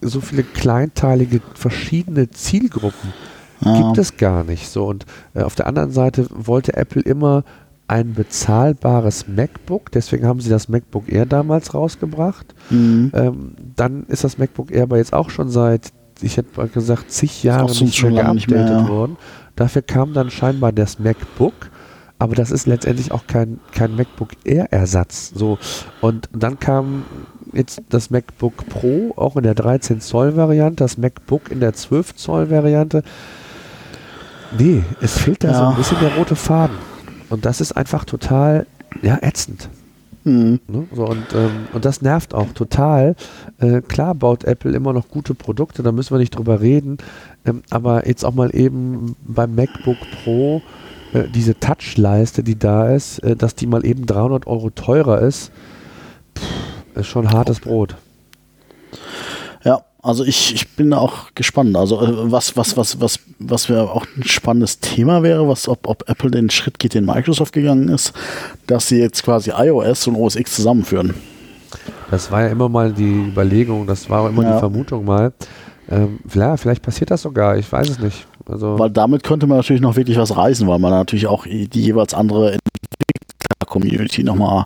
so viele kleinteilige verschiedene Zielgruppen ja. gibt es gar nicht. So und äh, auf der anderen Seite wollte Apple immer ein bezahlbares MacBook, deswegen haben sie das MacBook Air damals rausgebracht. Mhm. Ähm, dann ist das MacBook Air aber jetzt auch schon seit ich hätte mal gesagt, zig Jahre auch sonst nicht schon mehr geupdatet worden. Dafür kam dann scheinbar das MacBook, aber das ist letztendlich auch kein, kein MacBook Air-Ersatz. So. Und dann kam jetzt das MacBook Pro, auch in der 13 Zoll Variante, das MacBook in der 12 Zoll Variante. Nee, es fehlt da so Ja. ein bisschen der rote Faden. Und das ist einfach total, ja, ätzend. Mhm. Ne? So, und, ähm, und das nervt auch total. Äh, klar baut Apple immer noch gute Produkte, da müssen wir nicht drüber reden. Ähm, aber jetzt auch mal eben beim MacBook Pro äh, diese Touchleiste, die da ist, äh, dass die mal eben 300 Euro teurer ist, pff, ist schon hartes Brot. Ja, also ich, ich bin da auch gespannt. Also äh, was, was, was, was, was wäre auch ein spannendes Thema wäre, was, ob, ob Apple den Schritt geht, den Microsoft gegangen ist, dass sie jetzt quasi iOS und OS X zusammenführen. Das war ja immer mal die Überlegung, das war auch immer Ja. die Vermutung mal. Ähm, ja, vielleicht passiert das sogar, ich weiß es nicht. Also, Weil damit könnte man natürlich noch wirklich was reißen, weil man natürlich auch die jeweils andere Entwickler-Community nochmal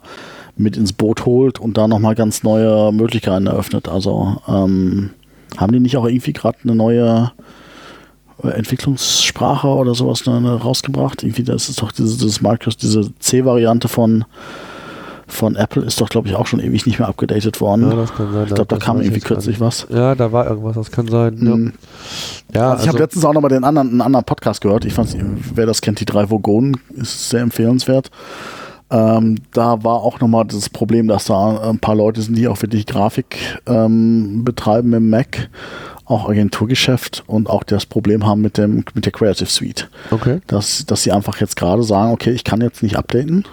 mit ins Boot holt und da nochmal ganz neue Möglichkeiten eröffnet. Also ähm, haben die nicht auch irgendwie gerade eine neue äh, Entwicklungssprache oder sowas ne, ne, rausgebracht? Irgendwie, das ist doch diese, dieses Microsoft, diese C-Variante von, von Apple ist doch, glaube ich, auch schon ewig nicht mehr abgedatet worden. ja, das kann sein. ich glaube, da kam irgendwie kürzlich was. Ja, da war irgendwas, das kann sein. Mhm. Ja, ja Also ich habe letztens auch noch mal den anderen, einen anderen Podcast gehört. Ich fand, wer das kennt, die drei Vogonen, ist sehr empfehlenswert. Ähm, da war auch noch mal das Problem, dass da ein paar Leute sind, die auch wirklich Grafik ähm, betreiben im Mac, auch Agenturgeschäft und auch das Problem haben mit dem mit der Creative Suite, okay. dass dass sie einfach jetzt gerade sagen, okay, ich kann jetzt nicht updaten.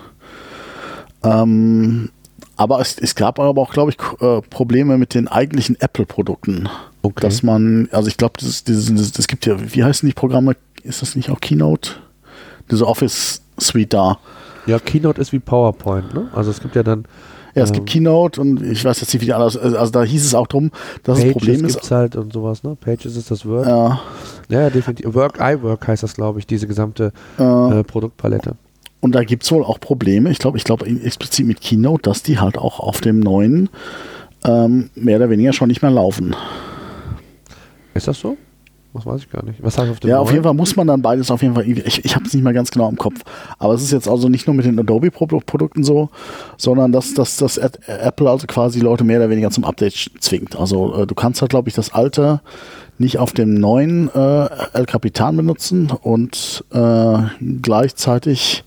Ähm, aber es, es gab aber auch, glaube ich, äh, Probleme mit den eigentlichen Apple-Produkten Okay. dass man, also ich glaube, das, dieses, das gibt ja, wie heißen die Programme? Ist das nicht auch Keynote? Diese Office Suite da. Ja, Keynote ist wie PowerPoint, ne? Also es gibt ja dann Ja, es Ähm. gibt Keynote und ich weiß jetzt nicht, wie die alles, also da hieß es auch drum, dass das Pages Problem gibt's ist. halt und sowas, ne? Pages ist das Word. Ja, Ja, ja, definitiv. Work, iWork heißt das, glaube ich, diese gesamte äh, äh, Produktpalette. Und da gibt es wohl auch Probleme, ich glaube, ich glaube explizit mit Keynote, dass die halt auch auf dem neuen ähm, mehr oder weniger schon nicht mehr laufen. Ist das so? Was weiß ich gar nicht. Was heißt auf dem Ja, auf jeden Fall muss man dann beides auf jeden Fall ich, ich habe es nicht mehr ganz genau im Kopf, aber es ist jetzt also nicht nur mit den Adobe-Produkten so, sondern dass, dass, dass Apple also quasi Leute mehr oder weniger zum Update zwingt. Also äh, du kannst halt, glaube ich, das alte nicht auf dem neuen äh, El Capitan benutzen und äh, gleichzeitig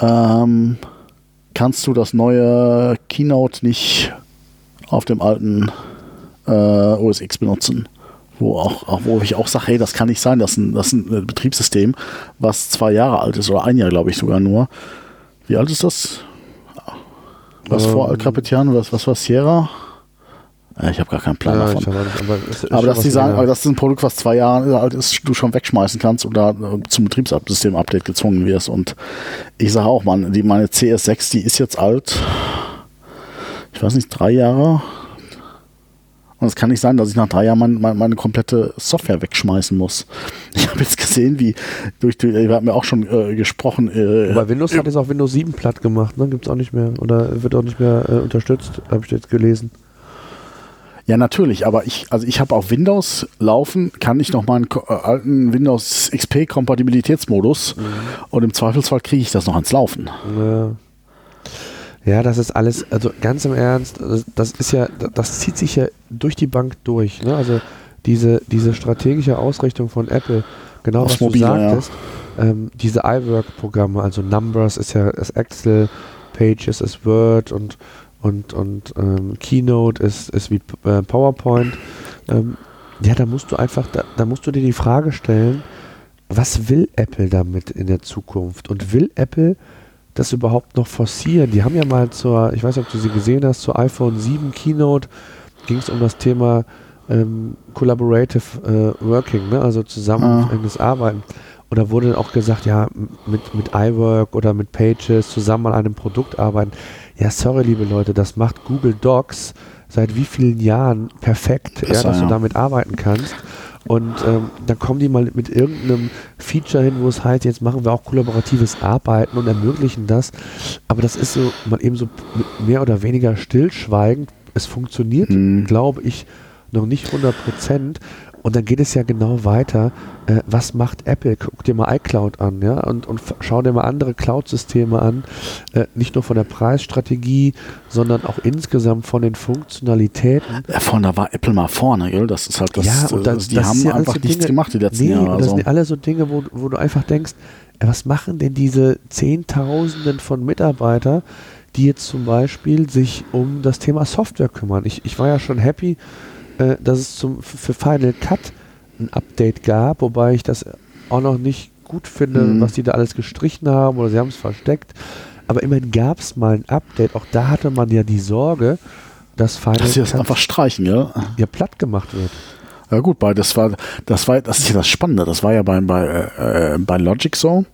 ähm, kannst du das neue Keynote nicht auf dem alten äh, OS X benutzen. Wo, auch, auch, wo ich auch sage, hey, das kann nicht sein, das ist, ein, das ist ein äh, Betriebssystem, was zwei Jahre alt ist oder ein Jahr, glaube ich, sogar nur. Wie alt ist das? Was vor Ähm. El Capitan, was, was war Sierra? Ja, ich habe gar keinen Plan ja, davon. nicht, aber ist Aber dass was die sagen, aber das ist ein Produkt, was zwei Jahre alt ist, du schon wegschmeißen kannst oder äh, zum Betriebssystem-Update gezwungen wirst. Und ich sage auch, man, die, meine CS6, die ist jetzt alt. Ich weiß nicht, drei Jahre. Und es kann nicht sein, dass ich nach drei Jahren mein, mein, meine komplette Software wegschmeißen muss. Ich habe jetzt gesehen, wie durch die, wir haben ja auch schon äh, gesprochen. Äh, Bei Windows hat jetzt auch Windows 7 platt gemacht, ne? Gibt es auch nicht mehr. Oder wird auch nicht mehr äh, unterstützt, habe ich jetzt gelesen. Ja, natürlich, aber ich, also ich habe auf Windows laufen, kann ich noch meinen äh, alten Windows XP Kompatibilitätsmodus und im Zweifelsfall kriege ich das noch ans Laufen. Ja. Ja, das ist alles, also ganz im Ernst, das, ist ja, das zieht sich ja durch die Bank durch. Ne? Also diese, diese strategische Ausrichtung von Apple, genau Aufs was du Mobile, ja. sagtest, ähm, diese iWork-Programme, also Numbers ist ja ist Excel, Pages ist Word und und, und ähm, Keynote ist, ist wie äh, PowerPoint. Ähm, ja, da musst du einfach, da, da musst du dir die Frage stellen, was will Apple damit in der Zukunft? Und will Apple das überhaupt noch forcieren? Die haben ja mal zur, ich weiß nicht, ob du sie gesehen hast, zur iPhone 7 Keynote ging es um das Thema ähm, Collaborative äh, Working, ne? also zusammenhängendes Arbeiten. Und da wurde dann auch gesagt, ja, mit, mit iWork oder mit Pages zusammen an einem Produkt arbeiten. Ja, sorry, liebe Leute, das macht Google Docs seit wie vielen Jahren perfekt, ja, Besser, dass du ja. damit arbeiten kannst. Und ähm, dann kommen die mal mit irgendeinem Feature hin, wo es heißt, jetzt machen wir auch kollaboratives Arbeiten und ermöglichen das. Aber das ist so mal eben so mehr oder weniger stillschweigend. Es funktioniert, Hm. glaube ich, noch nicht 100 Prozent. Und dann geht es ja genau weiter. Äh, was macht Apple? Guck dir mal iCloud an, ja, und, und schau dir mal andere Cloud-Systeme an. Äh, nicht nur von der Preisstrategie, sondern auch insgesamt von den Funktionalitäten. Ja, vorne war Apple mal vorne, gell? Das ist halt das. Ja, und das- die das haben ja einfach so nichts Dinge- gemacht die letzten Nee, Jahre. und das Also. sind alle so Dinge, wo, wo du einfach denkst, äh, was machen denn diese Zehntausenden von Mitarbeiter, die jetzt zum Beispiel sich um das Thema Software kümmern? Ich, ich war ja schon happy, äh, dass es zum, für Final Cut ein Update gab, wobei ich das auch noch nicht gut finde, Mhm. was die da alles gestrichen haben oder sie haben es versteckt. Aber immerhin gab es mal ein Update. Auch da hatte man ja die Sorge, dass Final dass sie das Cut einfach streichen, ja. ja platt gemacht wird. Ja gut, bei das war das war das ist ja das Spannende. Das war ja bei bei äh, äh, bei Logic so.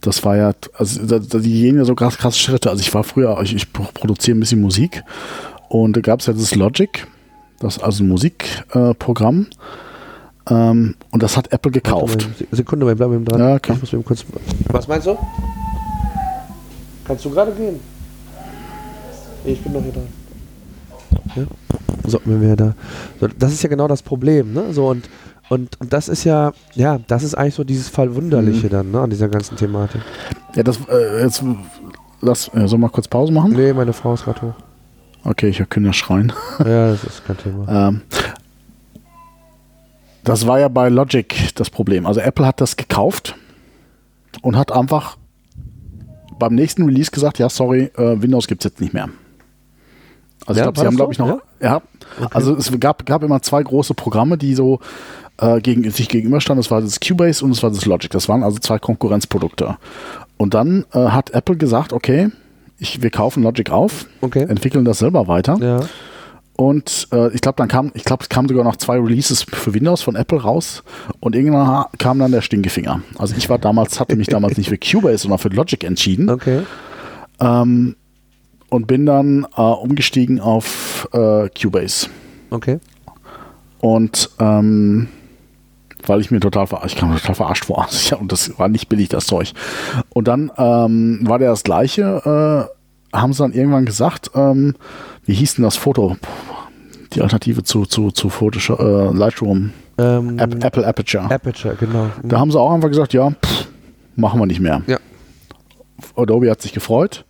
Das war ja also da, die gehen ja so krass krasse Schritte. Also ich war früher ich, ich pro- produziere ein bisschen Musik und da gab es ja das Logic, das ist also ein Musikprogramm. Äh, ähm, und das hat Apple gekauft. Sekunde, mal, bleib eben dran. Ja, okay. Ich muss kurz. Was meinst du? Kannst du gerade gehen? Ich bin noch hier dran. Ja? So, wenn wir da. So, das ist ja genau das Problem, ne? So und, und, und das ist ja, ja, das ist eigentlich so dieses Verwunderliche Mhm. dann, ne, an dieser ganzen Thematik. Ja, das äh, jetzt lass äh, soll mal kurz Pause machen. Nee, meine Frau ist gerade hoch. Okay, ich höre Kinder schreien. Ja, das ist kein Thema. [LAUGHS] Ähm, das war ja bei Logic das Problem. Also Apple hat das gekauft und hat einfach beim nächsten Release gesagt, ja, sorry, äh, Windows gibt es jetzt nicht mehr. Also Ja, ich glaube, sie haben, glaube ich, noch. Ja. Also es gab, gab immer zwei große Programme, die so äh, gegen, sich gegenüberstanden. Das war das Cubase und das war das Logic. Das waren also zwei Konkurrenzprodukte. Und dann äh, hat Apple gesagt, okay, ich, wir kaufen Logic auf, Okay. entwickeln das selber weiter. Ja. Und äh, ich glaube, dann kam, ich glaube, es kamen sogar noch zwei Releases für Windows von Apple raus und irgendwann kam dann der Stinkefinger. Also ich war damals, hatte mich damals nicht für Cubase, sondern für Logic entschieden Okay. ähm, und bin dann äh, umgestiegen auf äh, Cubase. Okay. Und ähm, weil ich mir total verarscht, ich kam total verarscht vor. [LAUGHS] Ja, und das war nicht billig, das Zeug. Und dann ähm, war der das gleiche, äh, haben sie dann irgendwann gesagt, ähm, wie hieß denn das Foto? Die Alternative zu, zu, zu Photoshop, äh, Lightroom, Ähm, App, Apple Aperture. Aperture, genau. Da haben sie auch einfach gesagt, ja, pff, machen wir nicht mehr. Ja. Adobe hat sich gefreut.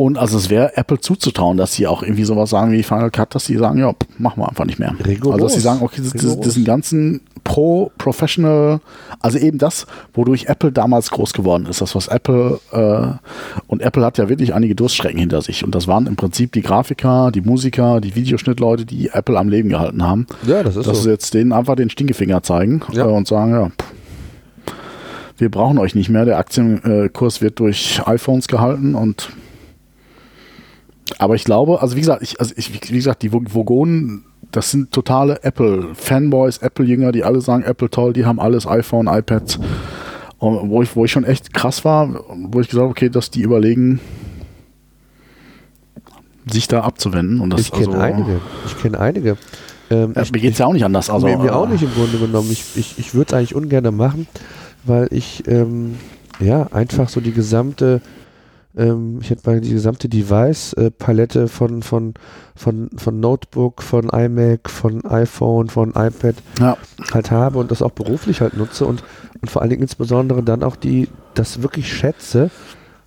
Und also es wäre Apple zuzutrauen, dass sie auch irgendwie sowas sagen wie Final Cut, dass sie sagen, ja, machen wir einfach nicht mehr. Rigoros. Also dass sie sagen, okay, Rigoros. diesen ganzen Pro, Professional, also eben das, wodurch Apple damals groß geworden ist, das was Apple äh, und Apple hat ja wirklich einige Durststrecken hinter sich und das waren im Prinzip die Grafiker, die Musiker, die Videoschnittleute, die Apple am Leben gehalten haben, Ja, das ist dass so. sie jetzt denen einfach den Stinkefinger zeigen Ja. äh, und sagen, ja, pff, wir brauchen euch nicht mehr, der Aktienkurs wird durch iPhones gehalten und aber ich glaube, also wie gesagt, ich, also ich, wie gesagt, die Vogonen, das sind totale Apple-Fanboys, Apple-Jünger, die alle sagen, Apple toll, die haben alles, iPhone, iPads. Und wo ich, wo ich schon echt krass war, wo ich gesagt habe, okay, dass die überlegen, sich da abzuwenden. Und das, ich kenne also, einige. Ich kenne einige. Ähm, Ja, ich, mir geht es ja auch nicht anders. Also, mir, mir äh, auch nicht im Grunde genommen. Ich, ich, ich würde es eigentlich ungern machen, weil ich ähm, ja einfach so die gesamte, ich hätte mal die gesamte Device-Palette von, von, von, von Notebook, von iMac, von iPhone, von iPad Ja, halt habe und das auch beruflich halt nutze und, und vor allen Dingen insbesondere dann auch die, das wirklich schätze,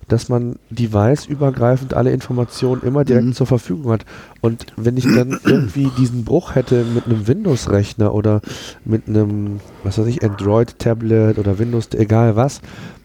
dass man device-übergreifend alle Informationen immer direkt Mhm. zur Verfügung hat. Und wenn ich dann [CLEARS THROAT] irgendwie diesen Bruch hätte mit einem Windows-Rechner oder mit einem, was weiß ich, Android-Tablet oder Windows, egal was,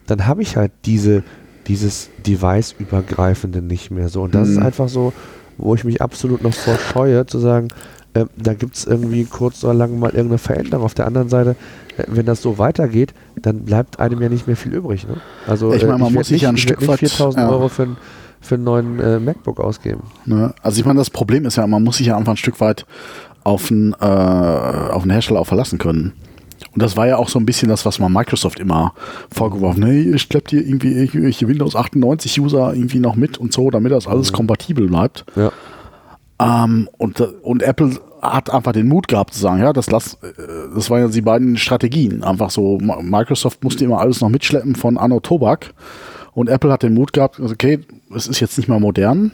dann habe ich halt diese, dieses Device-übergreifende nicht mehr so. Und das ist Mhm. einfach so, wo ich mich absolut noch vor scheue, zu sagen, äh, da gibt es irgendwie kurz oder lang mal irgendeine Veränderung. Auf der anderen Seite, äh, wenn das so weitergeht, dann bleibt einem ja nicht mehr viel übrig. Ne? Also Ich meine, man werd muss sich ja ein ich Stück weit- 4000 ja. Euro für, ein, für einen neuen äh, MacBook ausgeben. Ne? Also ich meine, das Problem ist ja, man muss sich ja einfach ein Stück weit auf einen, äh, auf einen Hersteller auch verlassen können. Und das war ja auch so ein bisschen das, was man Microsoft immer vorgeworfen hat. Hey, ihr schleppt hier irgendwie irgendwelche Windows 98 User irgendwie noch mit und so, damit das alles kompatibel bleibt. Ja. Ähm, und, und Apple hat einfach den Mut gehabt zu sagen, ja, das lass, äh, das waren ja die beiden Strategien. Einfach so, Microsoft musste immer alles noch mitschleppen von Anno Tobak. Und Apple hat den Mut gehabt, also, okay, es ist jetzt nicht mehr modern.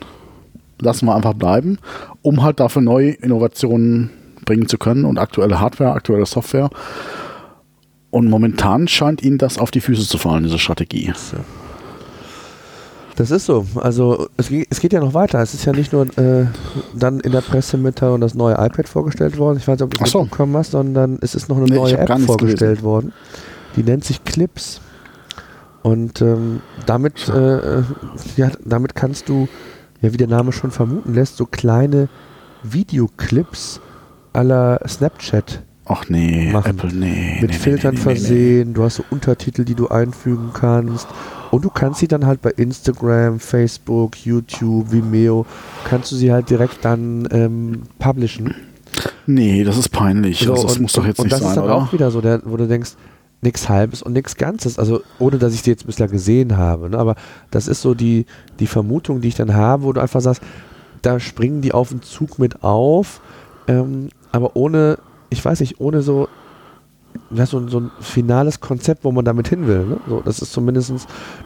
lassen wir einfach bleiben, um halt dafür neue Innovationen bringen zu können und aktuelle Hardware, aktuelle Software. Und momentan scheint ihnen das auf die Füße zu fallen, diese Strategie. Das ist so. Also es, es, geht ja noch weiter. Es ist ja nicht nur äh, dann in der Pressemitteilung das neue iPad vorgestellt worden. Ich weiß nicht, ob du es so. mitbekommen hast, sondern es ist noch eine Nee, neue App vorgestellt worden. Die nennt sich Clips. Und ähm, damit, äh, ja, damit kannst du, ja, wie der Name schon vermuten lässt, so kleine Videoclips aller Snapchat Ach nee, Machen. Apple, nee. mit nee, Filtern nee, nee, versehen, du hast so Untertitel, die du einfügen kannst. Und du kannst sie dann halt bei Instagram, Facebook, YouTube, Vimeo, kannst du sie halt direkt dann ähm, publishen. Nee, das ist peinlich. So, also, das und, muss doch jetzt und nicht das sein, ist dann oder? auch wieder so, der, wo du denkst, nichts Halbes und nichts Ganzes. Also ohne, dass ich die jetzt bislang gesehen habe. Ne? Aber das ist so die, die Vermutung, die ich dann habe, wo du einfach sagst, da springen die auf den Zug mit auf, ähm, aber ohne, ich weiß nicht, ohne so, ja, so, so ein finales Konzept, wo man damit hin will. Ne? So, das ist zumindest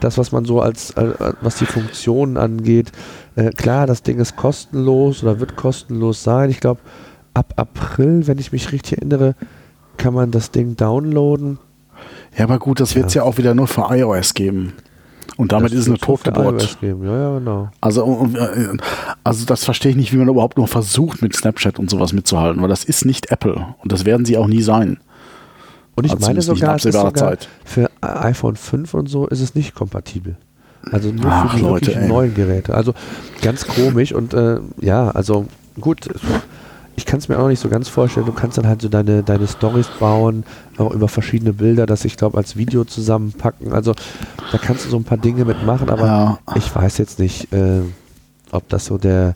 das, was man so als, äh, was die Funktionen angeht. Äh, klar, das Ding ist kostenlos oder wird kostenlos sein. Ich glaube, ab April, wenn ich mich richtig erinnere, kann man das Ding downloaden. Ja, aber gut, das wird es ja. auch wieder nur für iOS geben. Und damit Das ist es eine Totgeburt. Ja, ja, genau. Also, und, äh, also das verstehe ich nicht, wie man überhaupt nur versucht, mit Snapchat und sowas mitzuhalten, weil das ist nicht Apple und das werden sie auch nie sein. Und ich Also meine sogar, es ist absehbarer sogar Zeit. für iPhone 5 und so ist es nicht kompatibel. Also nur Ach, für die Leute, neuen Geräte. Also ganz komisch und äh, ja, also gut. Ich kann es mir auch nicht so ganz vorstellen. Du kannst dann halt so deine, deine Stories bauen, auch über verschiedene Bilder, das ich glaube als Video zusammenpacken. Also da kannst du so ein paar Dinge mitmachen, aber Ja. ich weiß jetzt nicht, äh, ob das so der,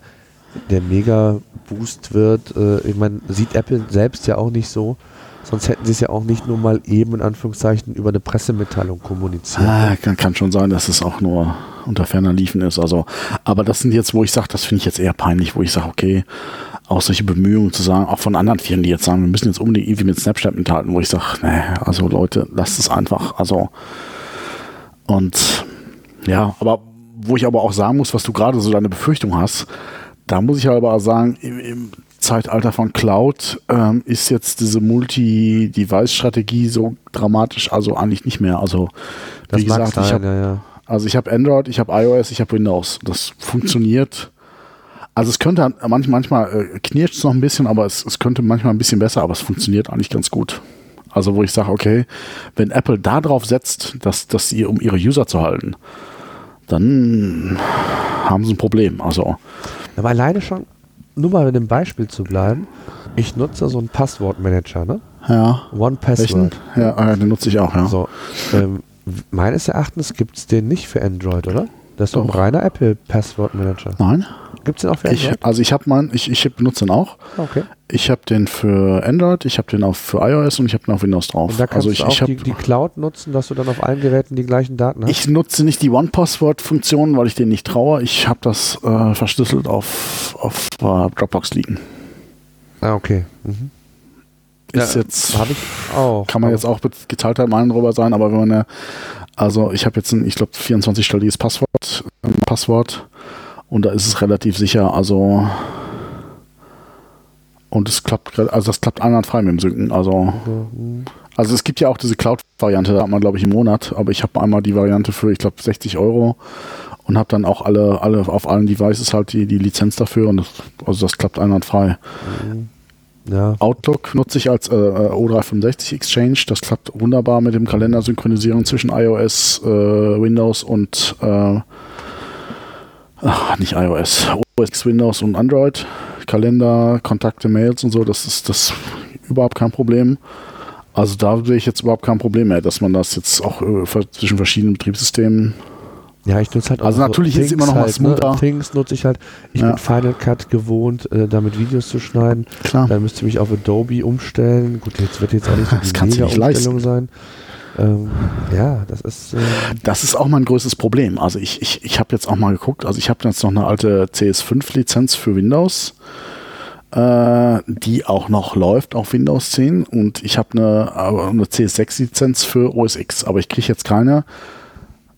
der Mega-Boost wird. Äh, ich meine, sieht Apple selbst ja auch nicht so. Sonst hätten sie es ja auch nicht nur mal eben in Anführungszeichen über eine Pressemitteilung kommuniziert. Ah, kann, kann schon sein, dass es auch nur unter ferner Liefen ist. Also, aber das sind jetzt, wo ich sage, das finde ich jetzt eher peinlich, wo ich sage, okay, auch solche Bemühungen zu sagen, auch von anderen Firmen, die jetzt sagen, wir müssen jetzt unbedingt irgendwie mit Snapchat mithalten, wo ich sage, nee, also Leute, lasst es einfach. Also und ja, aber wo ich aber auch sagen muss, was du gerade so deine Befürchtung hast, da muss ich aber sagen, im, im Zeitalter von Cloud ähm, ist jetzt diese Multi-Device-Strategie so dramatisch, also eigentlich nicht mehr. Also das wie gesagt, ich habe ja, ja. also ich habe Android, ich habe iOS, ich habe Windows. Das funktioniert. Also es könnte manchmal, manchmal äh, knirscht es noch ein bisschen, aber es, es könnte manchmal ein bisschen besser, aber es funktioniert eigentlich ganz gut. Also wo ich sage, okay, wenn Apple da drauf setzt, dass, dass sie, um ihre User zu halten, dann haben sie ein Problem. Also Aber alleine schon, nur mal mit dem Beispiel zu bleiben, ich nutze so einen Passwortmanager, ne? ja, One welchen? Password. Ja, äh, den nutze ich auch, ja. So, ähm, meines Erachtens gibt es den nicht für Android, oder? Das ist doch ein Doch. reiner Apple Passwortmanager. Nein, Gibt es den auch für ich, Android? also ich habe meinen, ich, ich benutze den auch. okay. Ich habe den für Android, ich habe den auch für iOS und ich habe den auf Windows drauf. Und da kannst also ich, du auch ich, die, die Cloud nutzen, dass du dann auf allen Geräten die gleichen Daten hast? ich nutze nicht die One-Password-Funktion, weil ich den nicht traue. Ich habe das äh, verschlüsselt auf, auf äh, Dropbox liegen. ah, okay. Mhm. Ist Ja, jetzt, ich auch. kann man jetzt auch mit geteilter Meinung drüber sein, aber wenn man ja, also ich habe jetzt ein, ich glaube, 24-stelliges Passwort, äh, Passwort und da ist es relativ sicher, also und es klappt, also das klappt einwandfrei mit dem Synken, also. Also es gibt ja auch diese Cloud-Variante, da hat man glaube ich im Monat, aber ich habe einmal die Variante für, ich glaube, 60 Euro und habe dann auch alle, alle auf allen Devices halt die, die Lizenz dafür und das, also das klappt einwandfrei. Ja. Outlook nutze ich als äh, O365 Exchange, das klappt wunderbar mit dem Kalender synchronisieren zwischen iOS, äh, Windows und äh, ach, nicht iOS, OS Windows und Android. Kalender, Kontakte, Mails und so, das ist das überhaupt kein Problem. Also da sehe ich jetzt überhaupt kein Problem mehr, dass man das jetzt auch äh, zwischen verschiedenen Betriebssystemen. Ja, ich nutze halt auch Also natürlich ist es immer noch mal halt, smoother. Ne? Things nutze ich halt. Ich Ja. bin Final Cut gewohnt, äh, damit Videos zu schneiden. Klar. Dann müsste ich mich auf Adobe umstellen. Gut, jetzt wird jetzt auch nicht so die nicht Mega-Umstellung sein. Ähm, ja, das ist. ähm, Das ist auch mein größtes Problem. Also ich, ich, ich habe jetzt auch mal geguckt, also ich habe jetzt noch eine alte CS5-Lizenz für Windows, äh, die auch noch läuft auf Windows 10 und ich habe eine, eine CS6-Lizenz für OS X, aber ich kriege jetzt keine,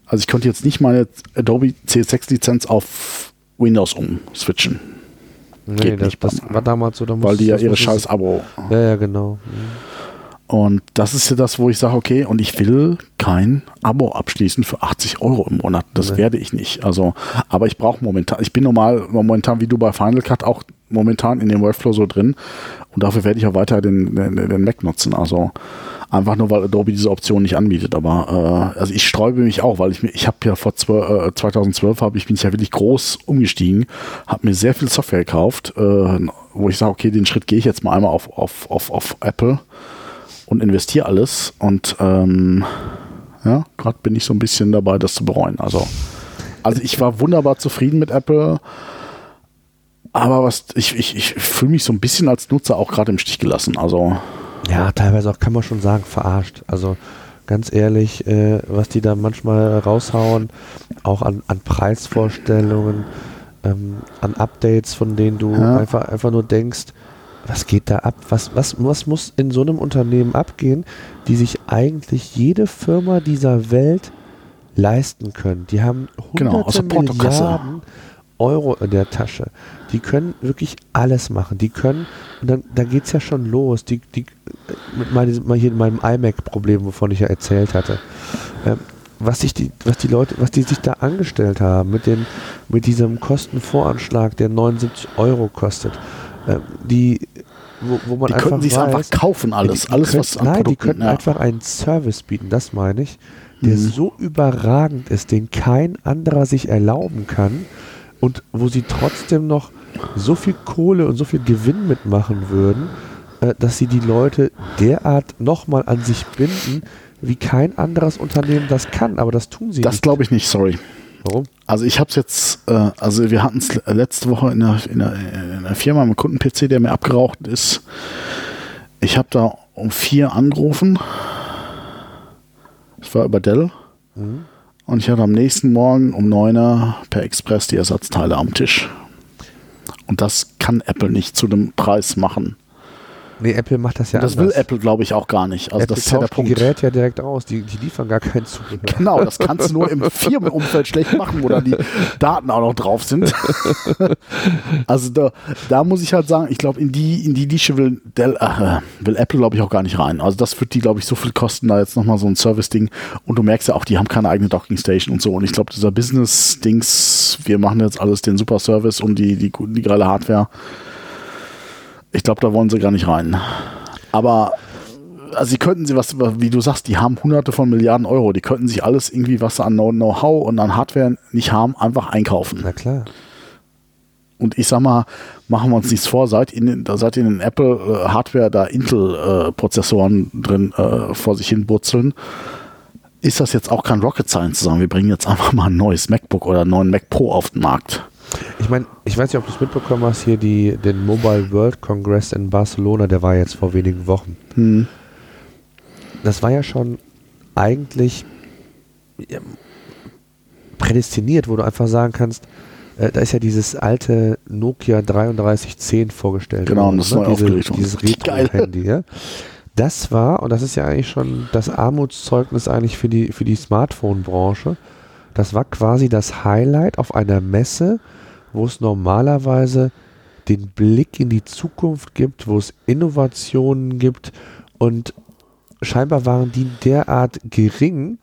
also ich konnte jetzt nicht meine Adobe CS6-Lizenz auf Windows umswitchen. Nee, Geht das, nicht das war damals so. Da Weil die ja ihre scheiß Abo. Ja, ja, genau. Und das ist ja das, wo ich sage, okay, und ich will kein Abo abschließen für 80 Euro im Monat. Das Nee. werde ich nicht. Also, aber ich brauche momentan, ich bin normal momentan wie du bei Final Cut auch momentan in dem Workflow so drin. Und dafür werde ich auch weiter den, den, den Mac nutzen. Also einfach nur, weil Adobe diese Option nicht anbietet. Aber äh, also ich sträube mich auch, weil ich mir, ich habe ja vor zwölf, äh, 2012 habe ich bin ich ja wirklich groß umgestiegen, habe mir sehr viel Software gekauft, äh, wo ich sage, okay, den Schritt gehe ich jetzt mal einmal auf, auf, auf, auf Apple und investiere alles. Und ähm, ja, gerade bin ich so ein bisschen dabei, das zu bereuen. Also, also ich war wunderbar zufrieden mit Apple. Aber was ich, ich, ich fühle mich so ein bisschen als Nutzer auch gerade im Stich gelassen. Also, Ja, teilweise auch, kann man schon sagen, verarscht. Also ganz ehrlich, äh, was die da manchmal raushauen, auch an, an Preisvorstellungen, ähm, an Updates, von denen du Ja. einfach, einfach nur denkst, was geht da ab? Was, was, was muss in so einem Unternehmen abgehen, die sich eigentlich jede Firma dieser Welt leisten können? Die haben Genau, hunderte Portokasse. Milliarden Euro in der Tasche. Die können wirklich alles machen. Die können, und dann, da geht es ja schon los. Die, die, mit meinem, hier in meinem iMac-Problem, wovon ich ja erzählt hatte. Ähm, was sich die, was die Leute, was die sich da angestellt haben, mit dem, mit diesem Kostenvoranschlag, der 79 Euro kostet, ähm, die, wo, wo man die einfach könnten sich einfach kaufen, alles. die, die alles, was an Nein, die Produkten, könnten ja. einfach einen Service bieten, das meine ich, der Mhm. so überragend ist, den kein anderer sich erlauben kann und wo sie trotzdem noch so viel Kohle und so viel Gewinn mitmachen würden, äh, dass sie die Leute derart nochmal an sich binden, wie kein anderes Unternehmen das kann. Aber das tun sie Das nicht. glaube ich nicht, sorry. Warum? Also ich habe es jetzt, äh, also wir hatten es letzte Woche in der, in, der, in der Firma mit einem Kunden-PC, der mir abgeraucht ist. Ich habe da um vier angerufen. Das war über Dell. Mhm. Und ich hatte am nächsten Morgen um 9 Uhr per Express die Ersatzteile am Tisch. Und das kann Apple nicht zu dem Preis machen. Nee, Apple macht das ja das anders. will Apple, glaube ich, auch gar nicht. Also Apple das ist ja der Punkt. die Geräte ja direkt aus. Die, die liefern gar kein Zubehör. [LAUGHS] Genau, das kannst du nur im [LAUGHS] Firmenumfeld schlecht machen, wo dann die Daten auch noch drauf sind. [LAUGHS] also da, da muss ich halt sagen, ich glaube, in die, in die Nische will, Dell, äh, will Apple, glaube ich, auch gar nicht rein. Also das wird die, glaube ich, so viel kosten, da jetzt nochmal so ein Service-Ding. Und du merkst ja auch, die haben keine eigene Docking-Station und so. Und ich glaube, dieser Business-Dings, wir machen jetzt alles den super Service und die, die, die geile Hardware. Ich glaube, da wollen sie gar nicht rein. Aber also sie könnten sie was, wie du sagst, die haben hunderte von Milliarden Euro, die könnten sich alles irgendwie, was sie an Know-how und an Hardware nicht haben, einfach einkaufen. Na klar. Und ich sag mal, machen wir uns nichts vor, seit in, da seid in den Apple äh, Hardware da Intel-Prozessoren drin äh, vor sich hin burzeln, ist das jetzt auch kein Rocket Science zu sagen, wir bringen jetzt einfach mal ein neues MacBook oder einen neuen Mac Pro auf den Markt. Ich meine, ich weiß nicht, ob du es mitbekommen hast, hier die, den Mobile World Congress in Barcelona, der war jetzt vor wenigen Wochen. Hm. Das war ja schon eigentlich ja, prädestiniert, wo du einfach sagen kannst, äh, da ist ja dieses alte Nokia 3310 vorgestellt Genau, worden, und das ist neu Diese, dieses. [LAUGHS] Retro-Handy. Ja? Das war, und das ist ja eigentlich schon das Armutszeugnis eigentlich für die, für die Smartphone-Branche, das war quasi das Highlight auf einer Messe, wo es normalerweise den Blick in die Zukunft gibt, wo es Innovationen gibt und scheinbar waren die derart gering,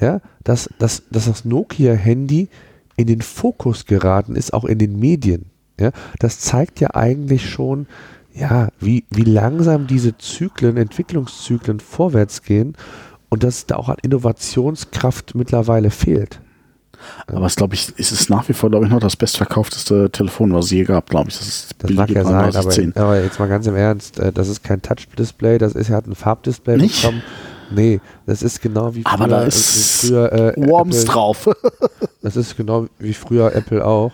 ja, dass, dass, dass das Nokia-Handy in den Fokus geraten ist, auch in den Medien. Ja. Das zeigt ja eigentlich schon, ja, wie, wie langsam diese Zyklen, Entwicklungszyklen vorwärts gehen und dass da auch an Innovationskraft mittlerweile fehlt. Aber es glaube ich, ist es nach wie vor, glaube ich, noch das bestverkaufteste Telefon, was es je gab, glaube ich. Das, ist Das mag ja sein, aber, 3310. aber jetzt mal ganz im Ernst, äh, das ist kein Touch-Display, das ist, er hat ein Farbdisplay Nicht? bekommen. Nee, das ist genau wie früher, Aber da äh, ist früher äh, Worms Apple, drauf. [LAUGHS] Das ist genau wie früher Apple auch.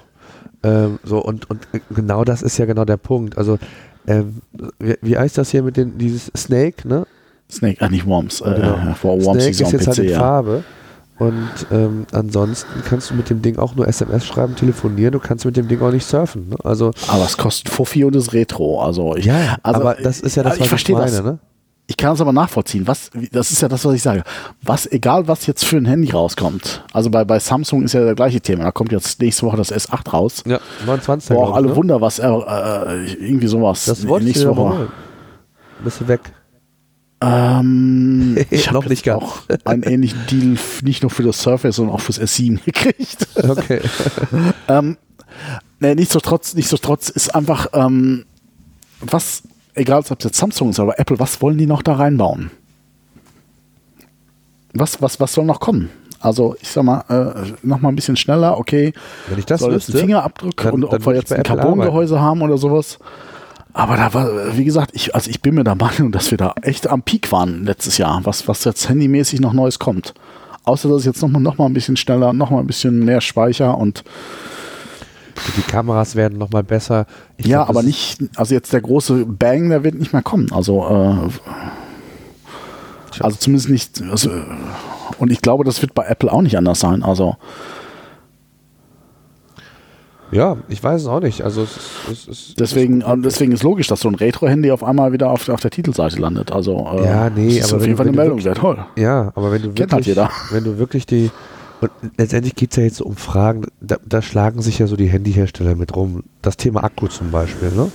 Ähm, so und, und genau das ist ja genau der Punkt. Also ähm, wie, wie heißt das hier mit den dieses Snake, ne? Snake, ah, nicht Worms. Äh, Genau. äh, Snake ist am jetzt halt PC, in ja. Farbe. Und ähm, ansonsten kannst du mit dem Ding auch nur SMS schreiben, telefonieren, du kannst mit dem Ding auch nicht surfen. Ne? Also Aber es kostet Fuffi und ist Retro. Also ich, ja, also, aber das ist ja das, was ich verstehe meine, das. ne? ich kann es aber nachvollziehen. Was, das ist ja das, was ich sage. Was, egal was jetzt für ein Handy rauskommt. Also bei, bei Samsung ist ja das gleiche Thema. Da kommt jetzt nächste Woche das S8 raus. Ja, 29. Wo auch alle ne? Wunder, was er, äh, irgendwie sowas. Das wollte ich nächste. Woche. Bist du weg? Ähm, [LAUGHS] ich habe nicht auch einen ähnlichen Deal nicht nur für das Surface, sondern auch fürs S7 [LAUGHS] gekriegt. Okay. [LAUGHS] ähm, nee, nichtsdestotrotz, nichtsdestotrotz ist einfach, ähm, was, egal ob es jetzt Samsung ist, aber Apple, was wollen die noch da reinbauen? Was, was, was soll noch kommen? Also, ich sag mal, äh, noch mal ein bisschen schneller, okay. Wenn ich das soll jetzt ein wüsste, Fingerabdruck dann- und ob wir jetzt ein Carbongehäuse haben oder sowas. Aber da war, wie gesagt, ich, also ich bin mir der Meinung, dass wir da echt am Peak waren letztes Jahr, was, was jetzt handymäßig noch Neues kommt. Außer dass es jetzt noch mal, noch mal ein bisschen schneller, noch mal ein bisschen mehr Speicher und Die Kameras werden nochmal besser. Ich ja, glaub, aber nicht, also jetzt der große Bang, der wird nicht mehr kommen. Also, äh, also zumindest nicht. Also, und ich glaube, das wird bei Apple auch nicht anders sein. Also, ja, ich weiß es auch nicht. Also es ist, es ist, deswegen, äh, deswegen ist logisch, dass so ein Retro-Handy auf einmal wieder auf, auf der Titelseite landet. Also, äh, Ja, nee, das ist aber auf jeden Fall eine Meldung wert. Toll. Ja, aber wenn du Kennt halt wirklich, jeder. wenn du wirklich die und letztendlich geht es ja jetzt um Fragen, da, da schlagen sich ja so die Handyhersteller mit rum. Das Thema Akku zum Beispiel, ne?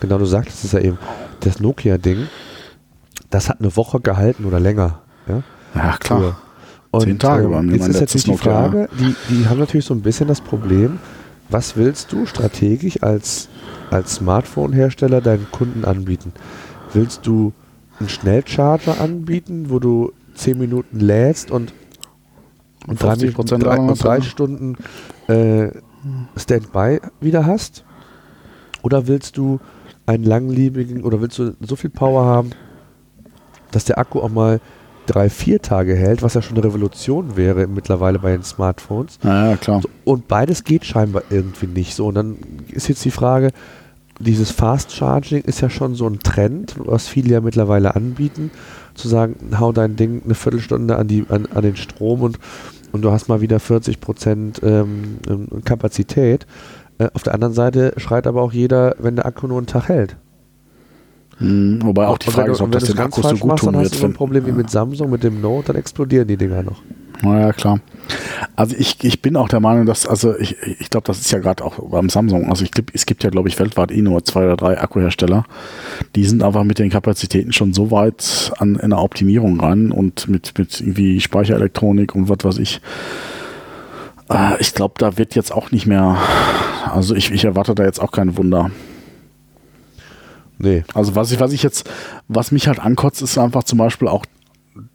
Genau, du sagtest es ja eben, das Nokia-Ding, das hat eine Woche gehalten oder länger. Ja, Ja, klar. Und, Zehn Tage waren jetzt mein ist natürlich die. Frage, die, die haben natürlich so ein bisschen das Problem, was willst du strategisch als, als Smartphone-Hersteller deinen Kunden anbieten? Willst du einen Schnellcharger anbieten, wo du 10 Minuten lädst und, und drei, 50% Minuten- drei, Lagerung und drei hast, Stunden äh, Standby wieder hast? Oder willst du einen langlebigen oder willst du so viel Power haben, dass der Akku auch mal drei, vier Tage hält, was ja schon eine Revolution wäre mittlerweile bei den Smartphones. Ja, ja, klar. Und beides geht scheinbar irgendwie nicht so. Und dann ist jetzt die Frage, dieses Fast Charging ist ja schon so ein Trend, was viele ja mittlerweile anbieten, zu sagen, hau dein Ding eine Viertelstunde an, die, an, an den Strom und, und du hast mal wieder 40 Prozent ähm, ähm, Kapazität. Äh, auf der anderen Seite schreit aber auch jeder, wenn der Akku nur einen Tag hält. Hm, wobei auch die Frage ist, ob das den Akkus so gut machst, tun dann hast wird. du so ein Problem wie mit Samsung, mit dem Note, dann explodieren die Dinger noch. Naja, klar. Also ich, ich bin auch der Meinung, dass, also ich, ich glaube, das ist ja gerade auch beim Samsung, also ich glaub, es gibt ja, glaube ich, weltweit eh nur zwei oder drei Akkuhersteller. Die sind einfach mit den Kapazitäten schon so weit an in der Optimierung ran und mit, mit irgendwie Speicherelektronik und was weiß ich. Äh, ich glaube, da wird jetzt auch nicht mehr, also ich, ich erwarte da jetzt auch kein Wunder. Nee. Also was ich, was ich jetzt, was mich halt ankotzt, ist einfach zum Beispiel auch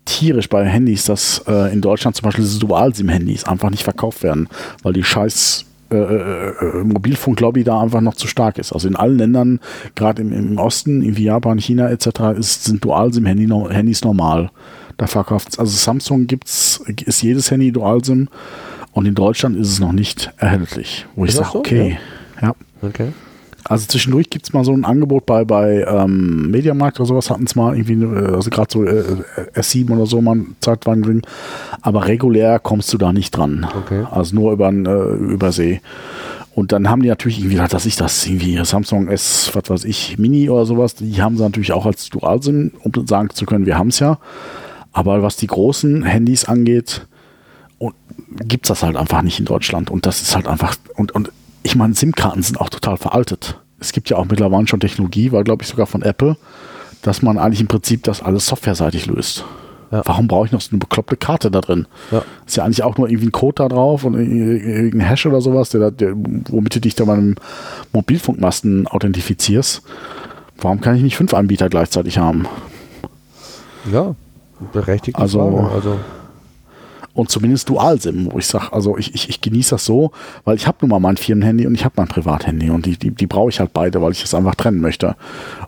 tierisch bei Handys, dass äh, in Deutschland zum Beispiel diese Dual-SIM-Handys einfach nicht verkauft werden, weil die scheiß äh, äh, äh, Mobilfunklobby da einfach noch zu stark ist. Also in allen Ländern, gerade im, im Osten, irgendwie Japan, China etc., ist, sind Dual-SIM-Handys normal. Da verkauft also Samsung gibt's, ist jedes Handy Dual-SIM und in Deutschland ist es noch nicht erhältlich. Wo ich Ist das sage, so? okay, ja. Okay. Also zwischendurch gibt es mal so ein Angebot bei, bei ähm, Mediamarkt oder sowas, hatten es mal irgendwie, äh, also gerade so äh, S7 oder so mal einen zeitweiligen Ding. Aber regulär kommst du da nicht dran. Okay. Also nur über, äh, über See. Und dann haben die natürlich irgendwie, dass ich das irgendwie Samsung S, was weiß ich, Mini oder sowas, die haben sie natürlich auch als Dual-SIM, um sagen zu können, wir haben es ja. Aber was die großen Handys angeht, gibt es das halt einfach nicht in Deutschland. Und das ist halt einfach, und, und ich meine, SIM-Karten sind auch total veraltet. Es gibt ja auch mittlerweile schon Technologie, war glaube ich sogar von Apple, dass man eigentlich im Prinzip das alles softwareseitig löst. Ja. Warum brauche ich noch so eine bekloppte Karte da drin? Ja. Ist ja eigentlich auch nur irgendwie ein Code da drauf und irgendein Hash oder sowas, der, der, womit du dich da bei einem Mobilfunkmasten authentifizierst. Warum kann ich nicht fünf Anbieter gleichzeitig haben? Ja, berechtigte Also- Frage. Also, Und zumindest Dual-SIM, wo ich sage, also ich, ich, ich genieße das so, weil ich habe nun mal mein Firmenhandy und ich habe mein Privathandy und die, die, die brauche ich halt beide, weil ich das einfach trennen möchte.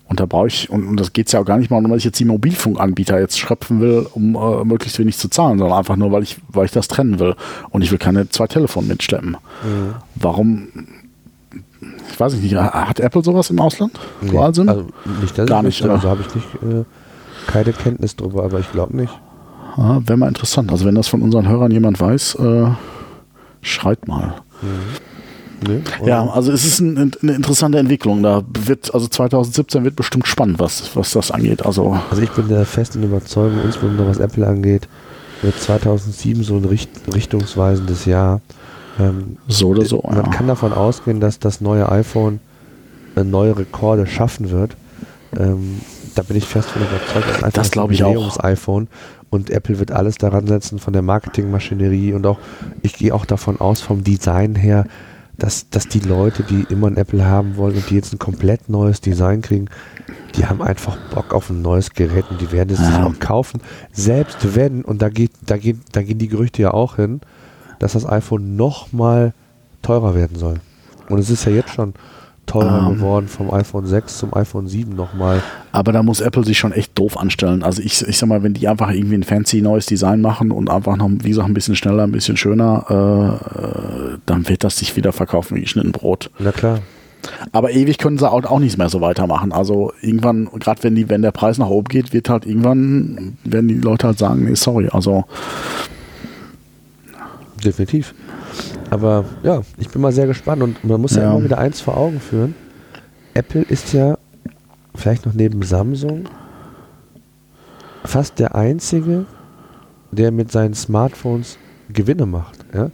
Und da brauche ich, und, und das geht ja auch gar nicht mal, nur weil ich jetzt die Mobilfunkanbieter jetzt schröpfen will, um äh, möglichst wenig zu zahlen, sondern einfach nur, weil ich, weil ich das trennen will. Und ich will keine zwei Telefone mitschleppen. Warum, ich weiß nicht, hat Apple sowas im Ausland? nee, Dual-SIM? also nicht, dass Gar ich nicht? Also habe ich nicht, äh, keine Kenntnis drüber, aber ich glaube nicht. Ja, Wäre mal interessant. Also wenn das von unseren Hörern jemand weiß, äh, schreit mal. Nee, Ja, also es ist ein, eine interessante Entwicklung. Da wird, also 2017 wird bestimmt spannend, was, was das angeht. Also, Also ich bin der festen Überzeugung, insbesondere was Apple angeht, wird 2007 so ein richt richtungsweisendes Jahr. Ähm, so oder so. Man ja. kann davon ausgehen, dass das neue iPhone äh, neue Rekorde schaffen wird. Ähm, da bin ich fest von überzeugt. Das, Das glaube ich auch. Jubiläums-iPhone und Apple wird alles daran setzen von der Marketingmaschinerie und auch, ich gehe auch davon aus, vom Design her, dass, dass die Leute, die immer ein Apple haben wollen und die jetzt ein komplett neues Design kriegen, die haben einfach Bock auf ein neues Gerät und die werden es sich auch kaufen. Selbst wenn, und da geht, da geht, da gehen die Gerüchte ja auch hin, dass das iPhone noch mal teurer werden soll. Und es ist ja jetzt schon teurer Ähm. geworden vom iPhone 6 zum iPhone 7 nochmal. Aber da muss Apple sich schon echt doof anstellen. Also ich, ich sag mal, wenn die einfach irgendwie ein fancy neues Design machen und einfach noch, wie gesagt, ein bisschen schneller, ein bisschen schöner, äh, äh, dann wird das sich wieder verkaufen wie geschnitten Brot. Na klar. Aber ewig können sie auch, auch nicht mehr so weitermachen. Also irgendwann, gerade wenn die, wenn der Preis nach oben geht, wird halt irgendwann, werden die Leute halt sagen, nee, sorry. Also Definitiv. Aber ja, ich bin mal sehr gespannt und man muss ja, Ja. immer wieder eins vor Augen führen. Apple ist ja vielleicht noch neben Samsung fast der einzige, der mit seinen Smartphones Gewinne macht. Ja?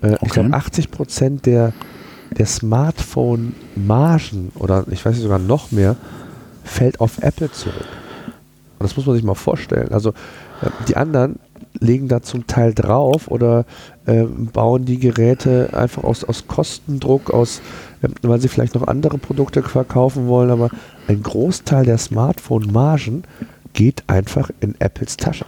Äh, Ich Okay. glaube, 80 Prozent der, der Smartphone-Margen oder ich weiß nicht sogar noch mehr, fällt auf Apple zurück. Und das muss man sich mal vorstellen. Also äh, die anderen legen da zum Teil drauf oder äh, bauen die Geräte einfach aus, aus Kostendruck, aus, äh, weil sie vielleicht noch andere Produkte verkaufen wollen, aber ein Großteil der Smartphone-Margen geht einfach in Apples Tasche.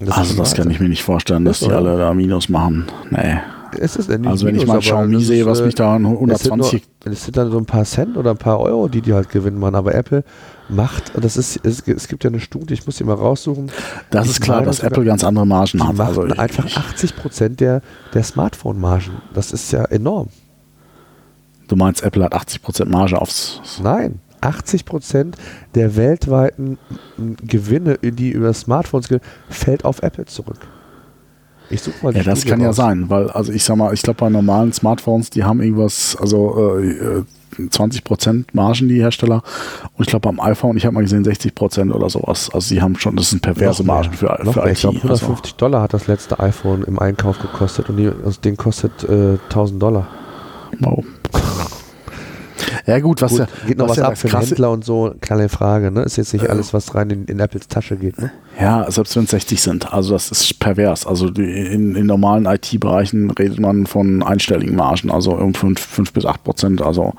Und also das kann ich mir nicht vorstellen, dass Ist die so, alle da Minus machen. Nee. Es ist nicht Also wenn ich mal Xiaomi das sehe, was mich da an Es sind, 120 nur, es sind dann so ein paar Cent oder ein paar Euro, die die halt gewinnen machen. Aber Apple macht, das ist, es, es gibt ja eine Studie, ich muss die mal raussuchen. Das Ich ist klar, dass Apple ganz andere Margen hat. machen Also einfach ich, 80 Prozent der, der Smartphone-Margen. Das ist ja enorm. du meinst, Apple hat 80% Marge aufs. Nein, 80 Prozent der weltweiten Gewinne, die über Smartphones gehen, fällt auf Apple zurück. Ich suche mal die Ja, das Studie kann ja raus. sein, weil, also ich sag mal, ich glaube bei normalen Smartphones, die haben irgendwas, also äh, äh, 20% Margen, die Hersteller. Und ich glaube beim iPhone, ich habe mal gesehen, 60% oder sowas. Also die haben schon, das sind perverse Noch. Margen für, Noch für. IT. Ich glaube, also. 150 Dollar hat das letzte iPhone im Einkauf gekostet und die, das Ding kostet äh, 1000 Dollar. Wow. Ja gut, was Gut, ja, geht noch was, ja ab für Händler und so, keine Frage. Ne? Ist jetzt nicht alles, was rein in, in Apples Tasche geht. Ne? Ja, selbst wenn es 60 sind. Also das ist pervers. Also die, in, in normalen IT-Bereichen redet man von einstelligen Margen, also um 5, 5 bis 8 Prozent. Also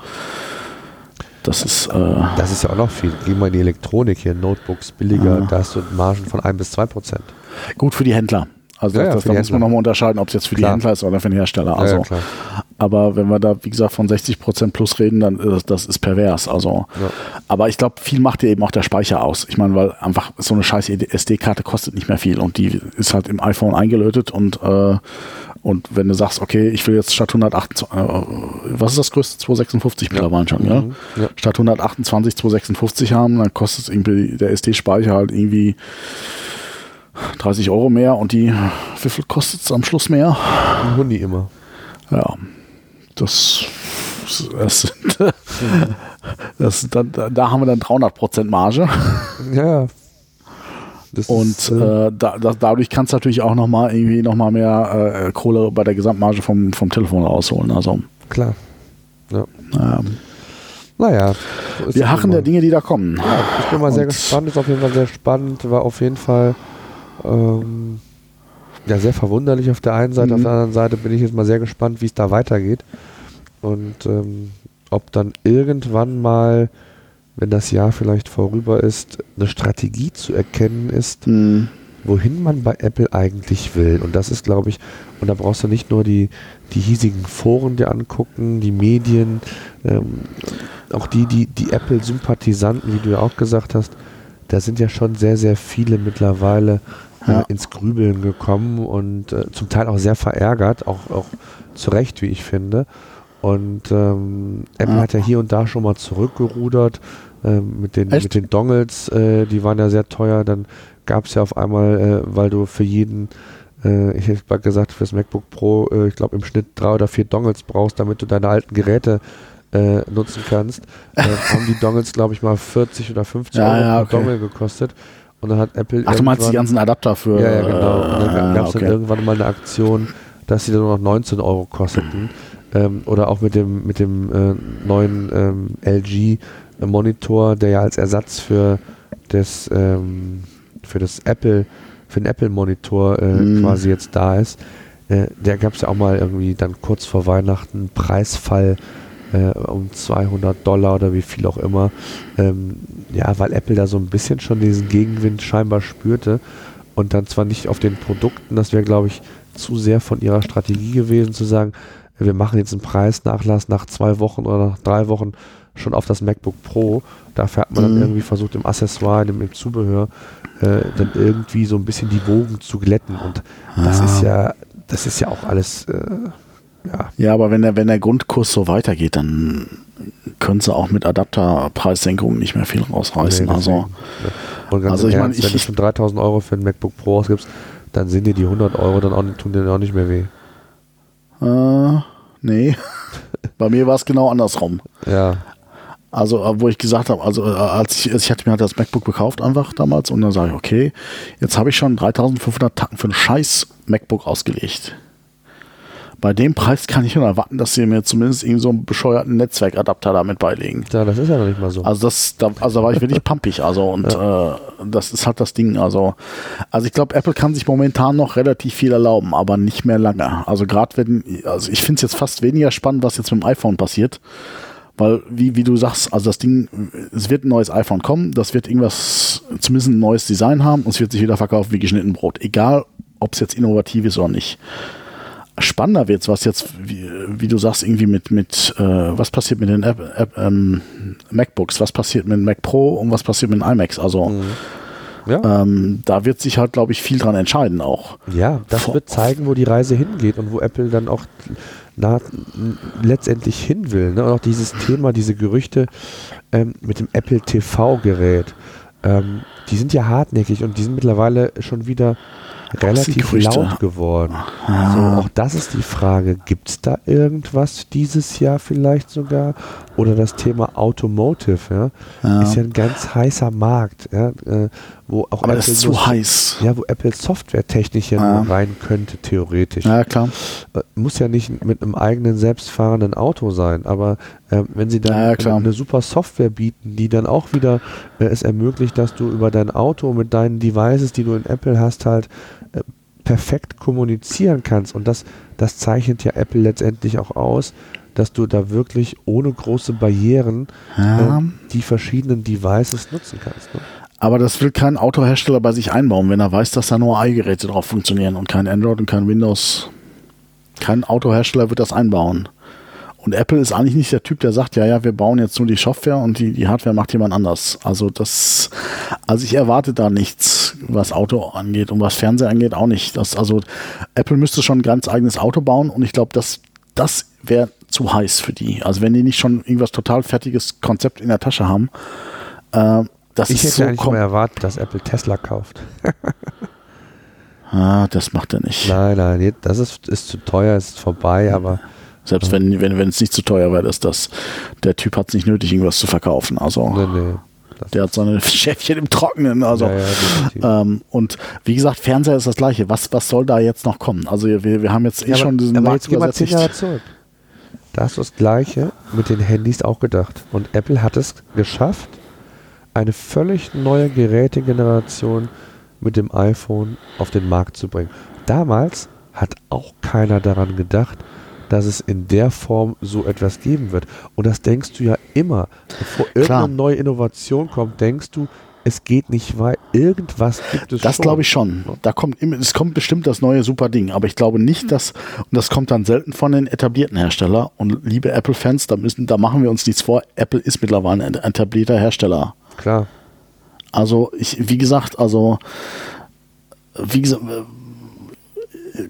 das ist äh, Das ist ja auch noch viel. Geh mal in die Elektronik hier, Notebooks billiger, Ja. da hast du Margen von 1 bis 2 Prozent. gut für die Händler. Also Ja, ja, das, für da muss man nochmal unterscheiden, ob es jetzt für Klar. die Händler ist oder für den Hersteller. Ja, Also, ja, aber wenn wir da, wie gesagt, von 60 Prozent plus reden, dann ist das ist pervers. Also, Ja. aber ich glaube, viel macht ja eben auch der Speicher aus. Ich meine, weil einfach so eine scheiß SD-Karte kostet nicht mehr viel und die ist halt im iPhone eingelötet und äh, und wenn du sagst, okay, ich will jetzt statt 128, äh, was ist das größte? 256 mittlerweile schon, ja? Mhm. Ja. Statt 128 256 haben, dann kostet irgendwie der SD-Speicher halt irgendwie 30 Euro mehr und die, wie viel kostet es am Schluss mehr? Ein Huni immer. Ja, das, das, sind, [LAUGHS] das sind dann, da haben wir dann 300% Marge Ja. Und ist, äh, äh, da, da, dadurch kannst du natürlich auch nochmal irgendwie nochmal mehr äh, Kohle bei der Gesamtmarge vom, vom Telefon rausholen. Also, klar. Ja. ähm, Naja. so wir nun der. Dinge, die da kommen. Ja, ich bin mal sehr Und- gespannt, ist auf jeden Fall sehr spannend, war auf jeden Fall ähm, ja, sehr verwunderlich auf der einen Seite, auf Mhm. der anderen Seite bin ich jetzt mal sehr gespannt, wie es da weitergeht und ähm, ob dann irgendwann mal, wenn das Jahr vielleicht vorüber ist, eine Strategie zu erkennen ist, Hm, wohin man bei Apple eigentlich will. Und das ist, glaube ich, und da brauchst du nicht nur die, die hiesigen Foren dir angucken, die Medien, ähm, auch die, die, die Apple-Sympathisanten, wie du ja auch gesagt hast, da sind ja schon sehr, sehr viele mittlerweile äh, Ja. ins Grübeln gekommen und äh, zum Teil auch sehr verärgert, auch, auch zu Recht, wie ich finde. Und ähm, Apple Ja. hat ja hier und da schon mal zurückgerudert ähm, mit, den, Echt? mit den Dongles, äh, die waren ja sehr teuer. Dann gab es ja auf einmal, äh, weil du für jeden äh, ich hätte gesagt, fürs MacBook Pro, äh, ich glaube im Schnitt drei oder vier Dongles brauchst, damit du deine alten Geräte äh, nutzen kannst, äh, haben die Dongles, glaube ich, mal 40 oder 50 Ja, Euro ja, pro okay. Dongle gekostet. Und dann hat Apple. Ach, du meinst die ganzen Adapter für. Ja, ja, genau. Und dann äh, gab es okay. dann irgendwann mal eine Aktion, dass sie dann nur noch 19 Euro kosteten. Ähm, oder auch mit dem, mit dem äh, neuen ähm, LG-Monitor, der ja als Ersatz für das, ähm, für das Apple, für den Apple-Monitor äh, Mhm. quasi jetzt da ist. Äh, der gab es ja auch mal irgendwie dann kurz vor Weihnachten einen Preisfall äh, um 200 Dollar oder wie viel auch immer. Ähm, ja, weil Apple da so ein bisschen schon diesen Gegenwind scheinbar spürte und dann zwar nicht auf den Produkten, das wäre glaube ich zu sehr von ihrer Strategie gewesen zu sagen, wir machen jetzt einen Preisnachlass nach zwei Wochen oder nach drei Wochen schon auf das MacBook Pro. Dafür hat man dann Mhm. irgendwie versucht im Accessoire, im, im Zubehör, äh, dann irgendwie so ein bisschen die Wogen zu glätten und das Ah. ist ja, das ist ja auch alles, äh, ja, Ja, aber wenn der, wenn der Grundkurs so weitergeht, dann können sie auch mit Adapterpreissenkungen nicht mehr viel rausreißen. Nee, also, also ich mein, Ernst, ich- wenn du schon 3000 Euro für ein MacBook Pro ausgibst, dann sind dir die 100 Euro dann auch, nicht- tun dir auch nicht mehr weh. äh, nee. [LAUGHS] Bei mir war es genau andersrum. Ja, Also, äh, wo ich gesagt habe, also äh, als ich, ich hatte mir halt das MacBook gekauft einfach damals und dann sage ich, okay, jetzt habe ich schon 3500 Tacken für ein scheiß MacBook ausgelegt. Bei dem Preis kann ich nur erwarten, dass sie mir zumindest irgendwie so einen bescheuerten Netzwerkadapter damit beilegen. ja, das ist ja noch nicht mal so. Also das, da, also da war ich [LAUGHS] wirklich pumpig, also und äh, das ist halt das Ding. Also, also ich glaube, Apple kann sich momentan noch relativ viel erlauben, aber nicht mehr lange. Also gerade wenn, also ich finde es jetzt fast weniger spannend, was jetzt mit dem iPhone passiert. Weil, wie, wie du sagst, also das Ding, es wird ein neues iPhone kommen, das wird irgendwas, zumindest ein neues Design haben und es wird sich wieder verkaufen wie geschnitten Brot. Egal, ob es jetzt innovativ ist oder nicht. Spannender wird es, was jetzt, wie, wie du sagst, irgendwie mit, mit äh, was passiert mit den App, App, ähm, MacBooks, was passiert mit dem Mac Pro und was passiert mit iMacs. Also ja. ähm, da wird sich halt, glaube ich, viel dran entscheiden auch. Ja, das Vor- wird zeigen, wo die Reise hingeht und wo Apple dann auch na, letztendlich hin will. Ne? Und auch dieses Thema, diese Gerüchte ähm, mit dem Apple TV-Gerät, ähm, die sind ja hartnäckig und die sind mittlerweile schon wieder relativ laut geworden. Ah. So, auch das ist die Frage, gibt es da irgendwas dieses Jahr vielleicht sogar? Oder das Thema Automotive, ja? Ja. ist ja ein ganz heißer Markt, ja? Äh, wo auch Aber das Apple ist so- zu heiß. ja, wo Apple softwaretechnisch ja Ja. nur rein könnte, theoretisch. Ja, klar. Äh, Muss ja nicht mit einem eigenen selbstfahrenden Auto sein, aber ähm, wenn sie dann Ja, eine super Software bieten, die dann auch wieder äh, es ermöglicht, dass du über dein Auto mit deinen Devices, die du in Apple hast, halt äh, perfekt kommunizieren kannst. Und das, das zeichnet ja Apple letztendlich auch aus, dass du da wirklich ohne große Barrieren Ja. äh, die verschiedenen Devices nutzen kannst. Ne? Aber das will kein Autohersteller bei sich einbauen, wenn er weiß, dass da nur i-Geräte drauf funktionieren und kein Android und kein Windows. Kein Autohersteller wird das einbauen. Und Apple ist eigentlich nicht der Typ, der sagt, ja, ja, wir bauen jetzt nur die Software und die, die Hardware macht jemand anders. Also das, also ich erwarte da nichts, was Auto angeht und was Fernseher angeht auch nicht. Das, also Apple müsste schon ein ganz eigenes Auto bauen und ich glaube, das, das wäre zu heiß für die. Also wenn die nicht schon irgendwas total fertiges Konzept in der Tasche haben, äh, das Ich ist hätte so eigentlich kom- mal erwartet, dass Apple Tesla kauft. Ah, das macht er nicht. Nein, nein, das ist, ist zu teuer, ist vorbei, aber Selbst wenn, wenn, wenn es nicht zu teuer wäre, ist das, der Typ hat es nicht nötig, irgendwas zu verkaufen. Also nee, nee. Der hat seine Schäfchen im Trockenen. Also ja, ja, ähm, und wie gesagt, Fernseher ist das gleiche. Was, was soll da jetzt noch kommen? Also wir, wir haben jetzt eh Ja, schon diesen aber Markt jetzt wir zehn Jahre zurück. Da hast du das Gleiche mit den Handys auch gedacht. Und Apple hat es geschafft, eine völlig neue Gerätegeneration mit dem iPhone auf den Markt zu bringen. Damals hat auch keiner daran gedacht, dass es in der Form so etwas geben wird. Und das denkst du ja immer. Bevor Klar. irgendeine neue Innovation kommt, denkst du, es geht nicht weit. Irgendwas gibt es Das glaube ich schon. Da kommt immer, es kommt bestimmt das neue super Ding. Aber ich glaube nicht, dass, und das kommt dann selten von den etablierten Herstellern. Und liebe Apple-Fans, da müssen, da machen wir uns nichts vor. Apple ist mittlerweile ein etablierter Hersteller. Klar. Also ich, wie gesagt, also wie gesagt,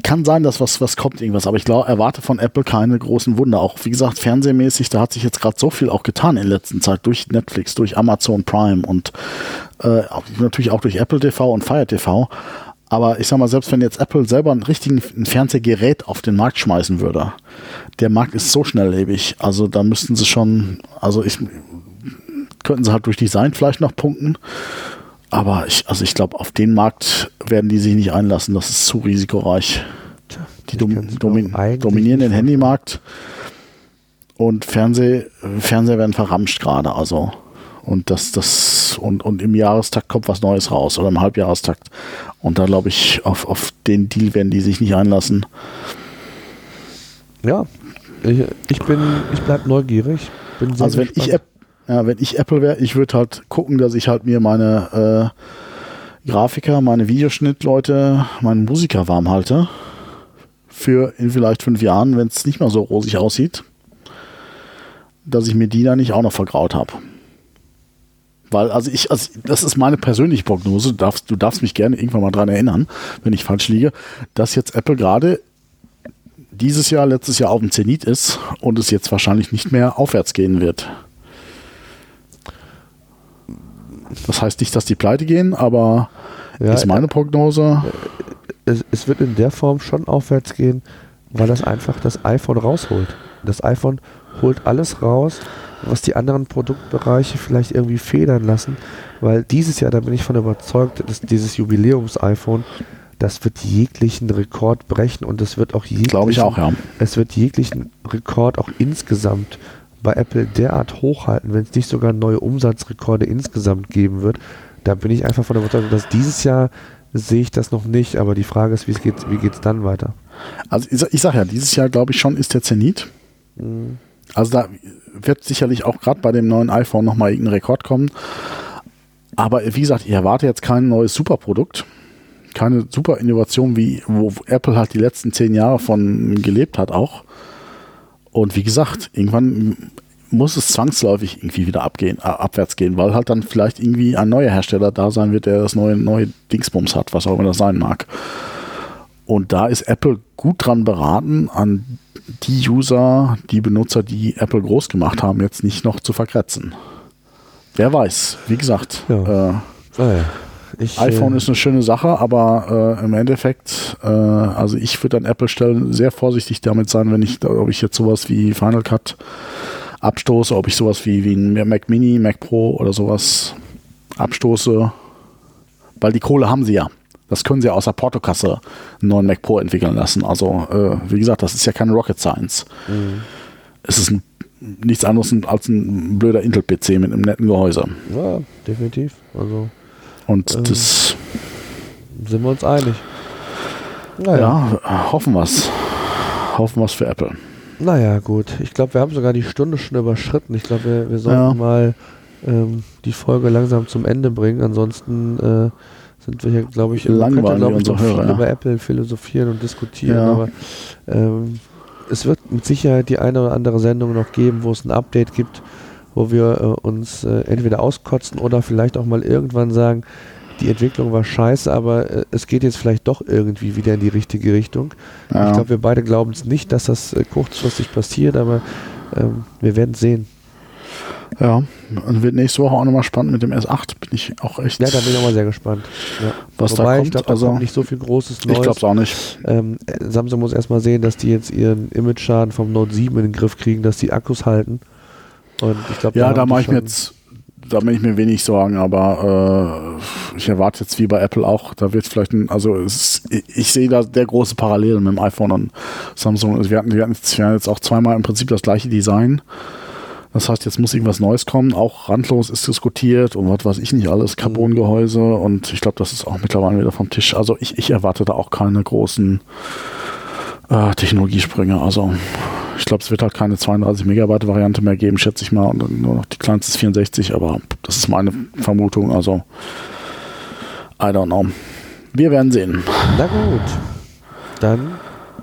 kann sein, dass was, was kommt, irgendwas, aber ich glaube, erwarte von Apple keine großen Wunder. Auch wie gesagt, fernsehmäßig, da hat sich jetzt gerade so viel auch getan in letzter Zeit durch Netflix, durch Amazon Prime und äh, natürlich auch durch Apple TV und Fire TV. Aber ich sag mal, selbst wenn jetzt Apple selber einen richtigen ein Fernsehgerät auf den Markt schmeißen würde, der Markt ist so schnelllebig. Also da müssten sie schon, also ich könnten sie halt durch Design vielleicht noch punkten. Aber ich, also ich glaube, auf den Markt werden die sich nicht einlassen. Das ist zu risikoreich. Die dom domin dominieren den Handymarkt und Fernseh, Fernseher werden verramscht gerade. Also und das, das, und, und im Jahrestakt kommt was Neues raus oder im Halbjahrestakt. Und da glaube ich, auf, auf den Deal werden die sich nicht einlassen. Ja, ich, ich bin, ich bleib neugierig. Also wenn ich, ja, wenn ich Apple wäre, ich würde halt gucken, dass ich halt mir meine äh, Grafiker, meine Videoschnittleute, meine Musiker warm halte. Für in vielleicht fünf Jahren, wenn es nicht mehr so rosig aussieht, dass ich mir die da nicht auch noch vergraut habe. Weil, also ich, also das ist meine persönliche Prognose, du darfst, du darfst mich gerne irgendwann mal dran erinnern, wenn ich falsch liege, dass jetzt Apple gerade dieses Jahr, letztes Jahr auf dem Zenit ist und es jetzt wahrscheinlich nicht mehr aufwärts gehen wird. Das heißt nicht, dass die pleite gehen, aber ja, ist meine Prognose. Es, es wird in der Form schon aufwärts gehen, weil das einfach das iPhone rausholt. Das iPhone holt alles raus, was die anderen Produktbereiche vielleicht irgendwie federn lassen, weil dieses Jahr, da bin ich von überzeugt, dass dieses Jubiläums-iPhone, das wird jeglichen Rekord brechen und es wird auch jeglichen, ich auch, ja. es wird jeglichen Rekord auch insgesamt bei Apple derart hochhalten, wenn es nicht sogar neue Umsatzrekorde insgesamt geben wird. Da bin ich einfach von überzeugt, dass dieses Jahr sehe ich das noch nicht, aber die Frage ist, wie geht wie geht's dann weiter? Also ich, ich sage ja, dieses Jahr glaube ich schon ist der Zenit. Mhm. Also da wird sicherlich auch gerade bei dem neuen iPhone nochmal irgendein Rekord kommen. Aber wie gesagt, ich erwarte jetzt kein neues Superprodukt, keine super Innovation, wie wo Apple halt die letzten zehn Jahre von gelebt hat auch. Und wie gesagt, irgendwann muss es zwangsläufig irgendwie wieder abgehen, äh, abwärts gehen, weil halt dann vielleicht irgendwie ein neuer Hersteller da sein wird, der das neue, neue Dingsbums hat, was auch immer das sein mag. Und da ist Apple gut dran beraten, an die User, die Benutzer, die Apple groß gemacht haben, jetzt nicht noch zu verkratzen. Wer weiß, wie gesagt. Ja. Äh, ah ja. Ich, iPhone äh, ist eine schöne Sache, aber äh, im Endeffekt, äh, also ich würde an Apple stellen sehr vorsichtig damit sein, wenn ich, ob ich jetzt sowas wie Final Cut abstoße, ob ich sowas wie, wie ein Mac Mini, Mac Pro oder sowas abstoße, weil die Kohle haben sie ja. Das können sie aus der Portokasse einen neuen Mac Pro entwickeln lassen. Also, äh, wie gesagt, das ist ja keine Rocket Science. Mhm. Es ist ein, nichts anderes als ein blöder Intel-PC mit einem netten Gehäuse. Ja, definitiv. Also, Und ähm, das. Sind wir uns einig. Naja. Ja, hoffen wir es. Hoffen wir es für Apple. Naja, gut. Ich glaube, wir haben sogar die Stunde schon überschritten. Ich glaube, wir, wir sollten ja. mal ähm, die Folge langsam zum Ende bringen. Ansonsten äh, sind wir hier, glaube ich, langweilig glaube ich, noch viel ja. über Apple philosophieren und diskutieren, ja. aber ähm, es wird mit Sicherheit die eine oder andere Sendung noch geben, wo es ein Update gibt, wo wir äh, uns äh, entweder auskotzen oder vielleicht auch mal irgendwann sagen, die Entwicklung war scheiße, aber äh, es geht jetzt vielleicht doch irgendwie wieder in die richtige Richtung. Ja. Ich glaube, wir beide glauben es nicht, dass das äh, kurzfristig passiert, aber ähm, wir werden sehen. Ja, und wird nächste Woche auch nochmal spannend mit dem S8. Bin ich auch echt. Ja, da bin ich auch mal sehr gespannt. Ja. Was Wobei, da kommt. Ich glaube, da also, kommt nicht so viel Großes Neues. Ich glaube es auch nicht. Ähm, Samsung muss erstmal sehen, dass die jetzt ihren Image-Schaden vom Note 7 in den Griff kriegen, dass die Akkus halten. Und ich glaube, ja, da, mache ich mir jetzt, da bin ich mir wenig Sorgen, aber äh, ich erwarte jetzt wie bei Apple auch, da wird vielleicht ein, also es, ich, ich sehe da der große Parallel mit dem iPhone und Samsung. Also wir hatten, wir hatten jetzt auch zweimal im Prinzip das gleiche Design. Das heißt, jetzt muss irgendwas Neues kommen. Auch randlos ist diskutiert und was weiß ich nicht alles, Carbongehäuse und ich glaube, das ist auch mittlerweile wieder vom Tisch. Also ich, ich erwarte da auch keine großen äh, Technologiesprünge. Also ich glaube, es wird halt keine 32 Megabyte Variante mehr geben, schätze ich mal, und nur noch die kleinste ist 64, aber das ist meine Vermutung. Also I don't know. Wir werden sehen. Na gut. Dann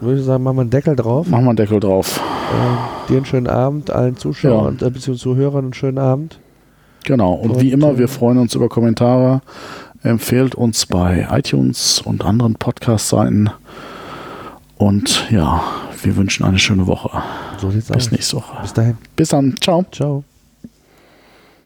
würde ich sagen, machen wir einen Deckel drauf. Machen wir einen Deckel drauf. Äh, dir einen schönen Abend, allen Zuschauern ja. äh, bzw. Zuhörern einen schönen Abend. Genau, und, und wie immer, wir äh, freuen uns über Kommentare. Empfehlt uns bei iTunes und anderen Podcast-Seiten. Und ja, wir wünschen eine schöne Woche. So sieht's Bis aus. nächste Woche. Bis dahin. Bis dann. Ciao. Ciao.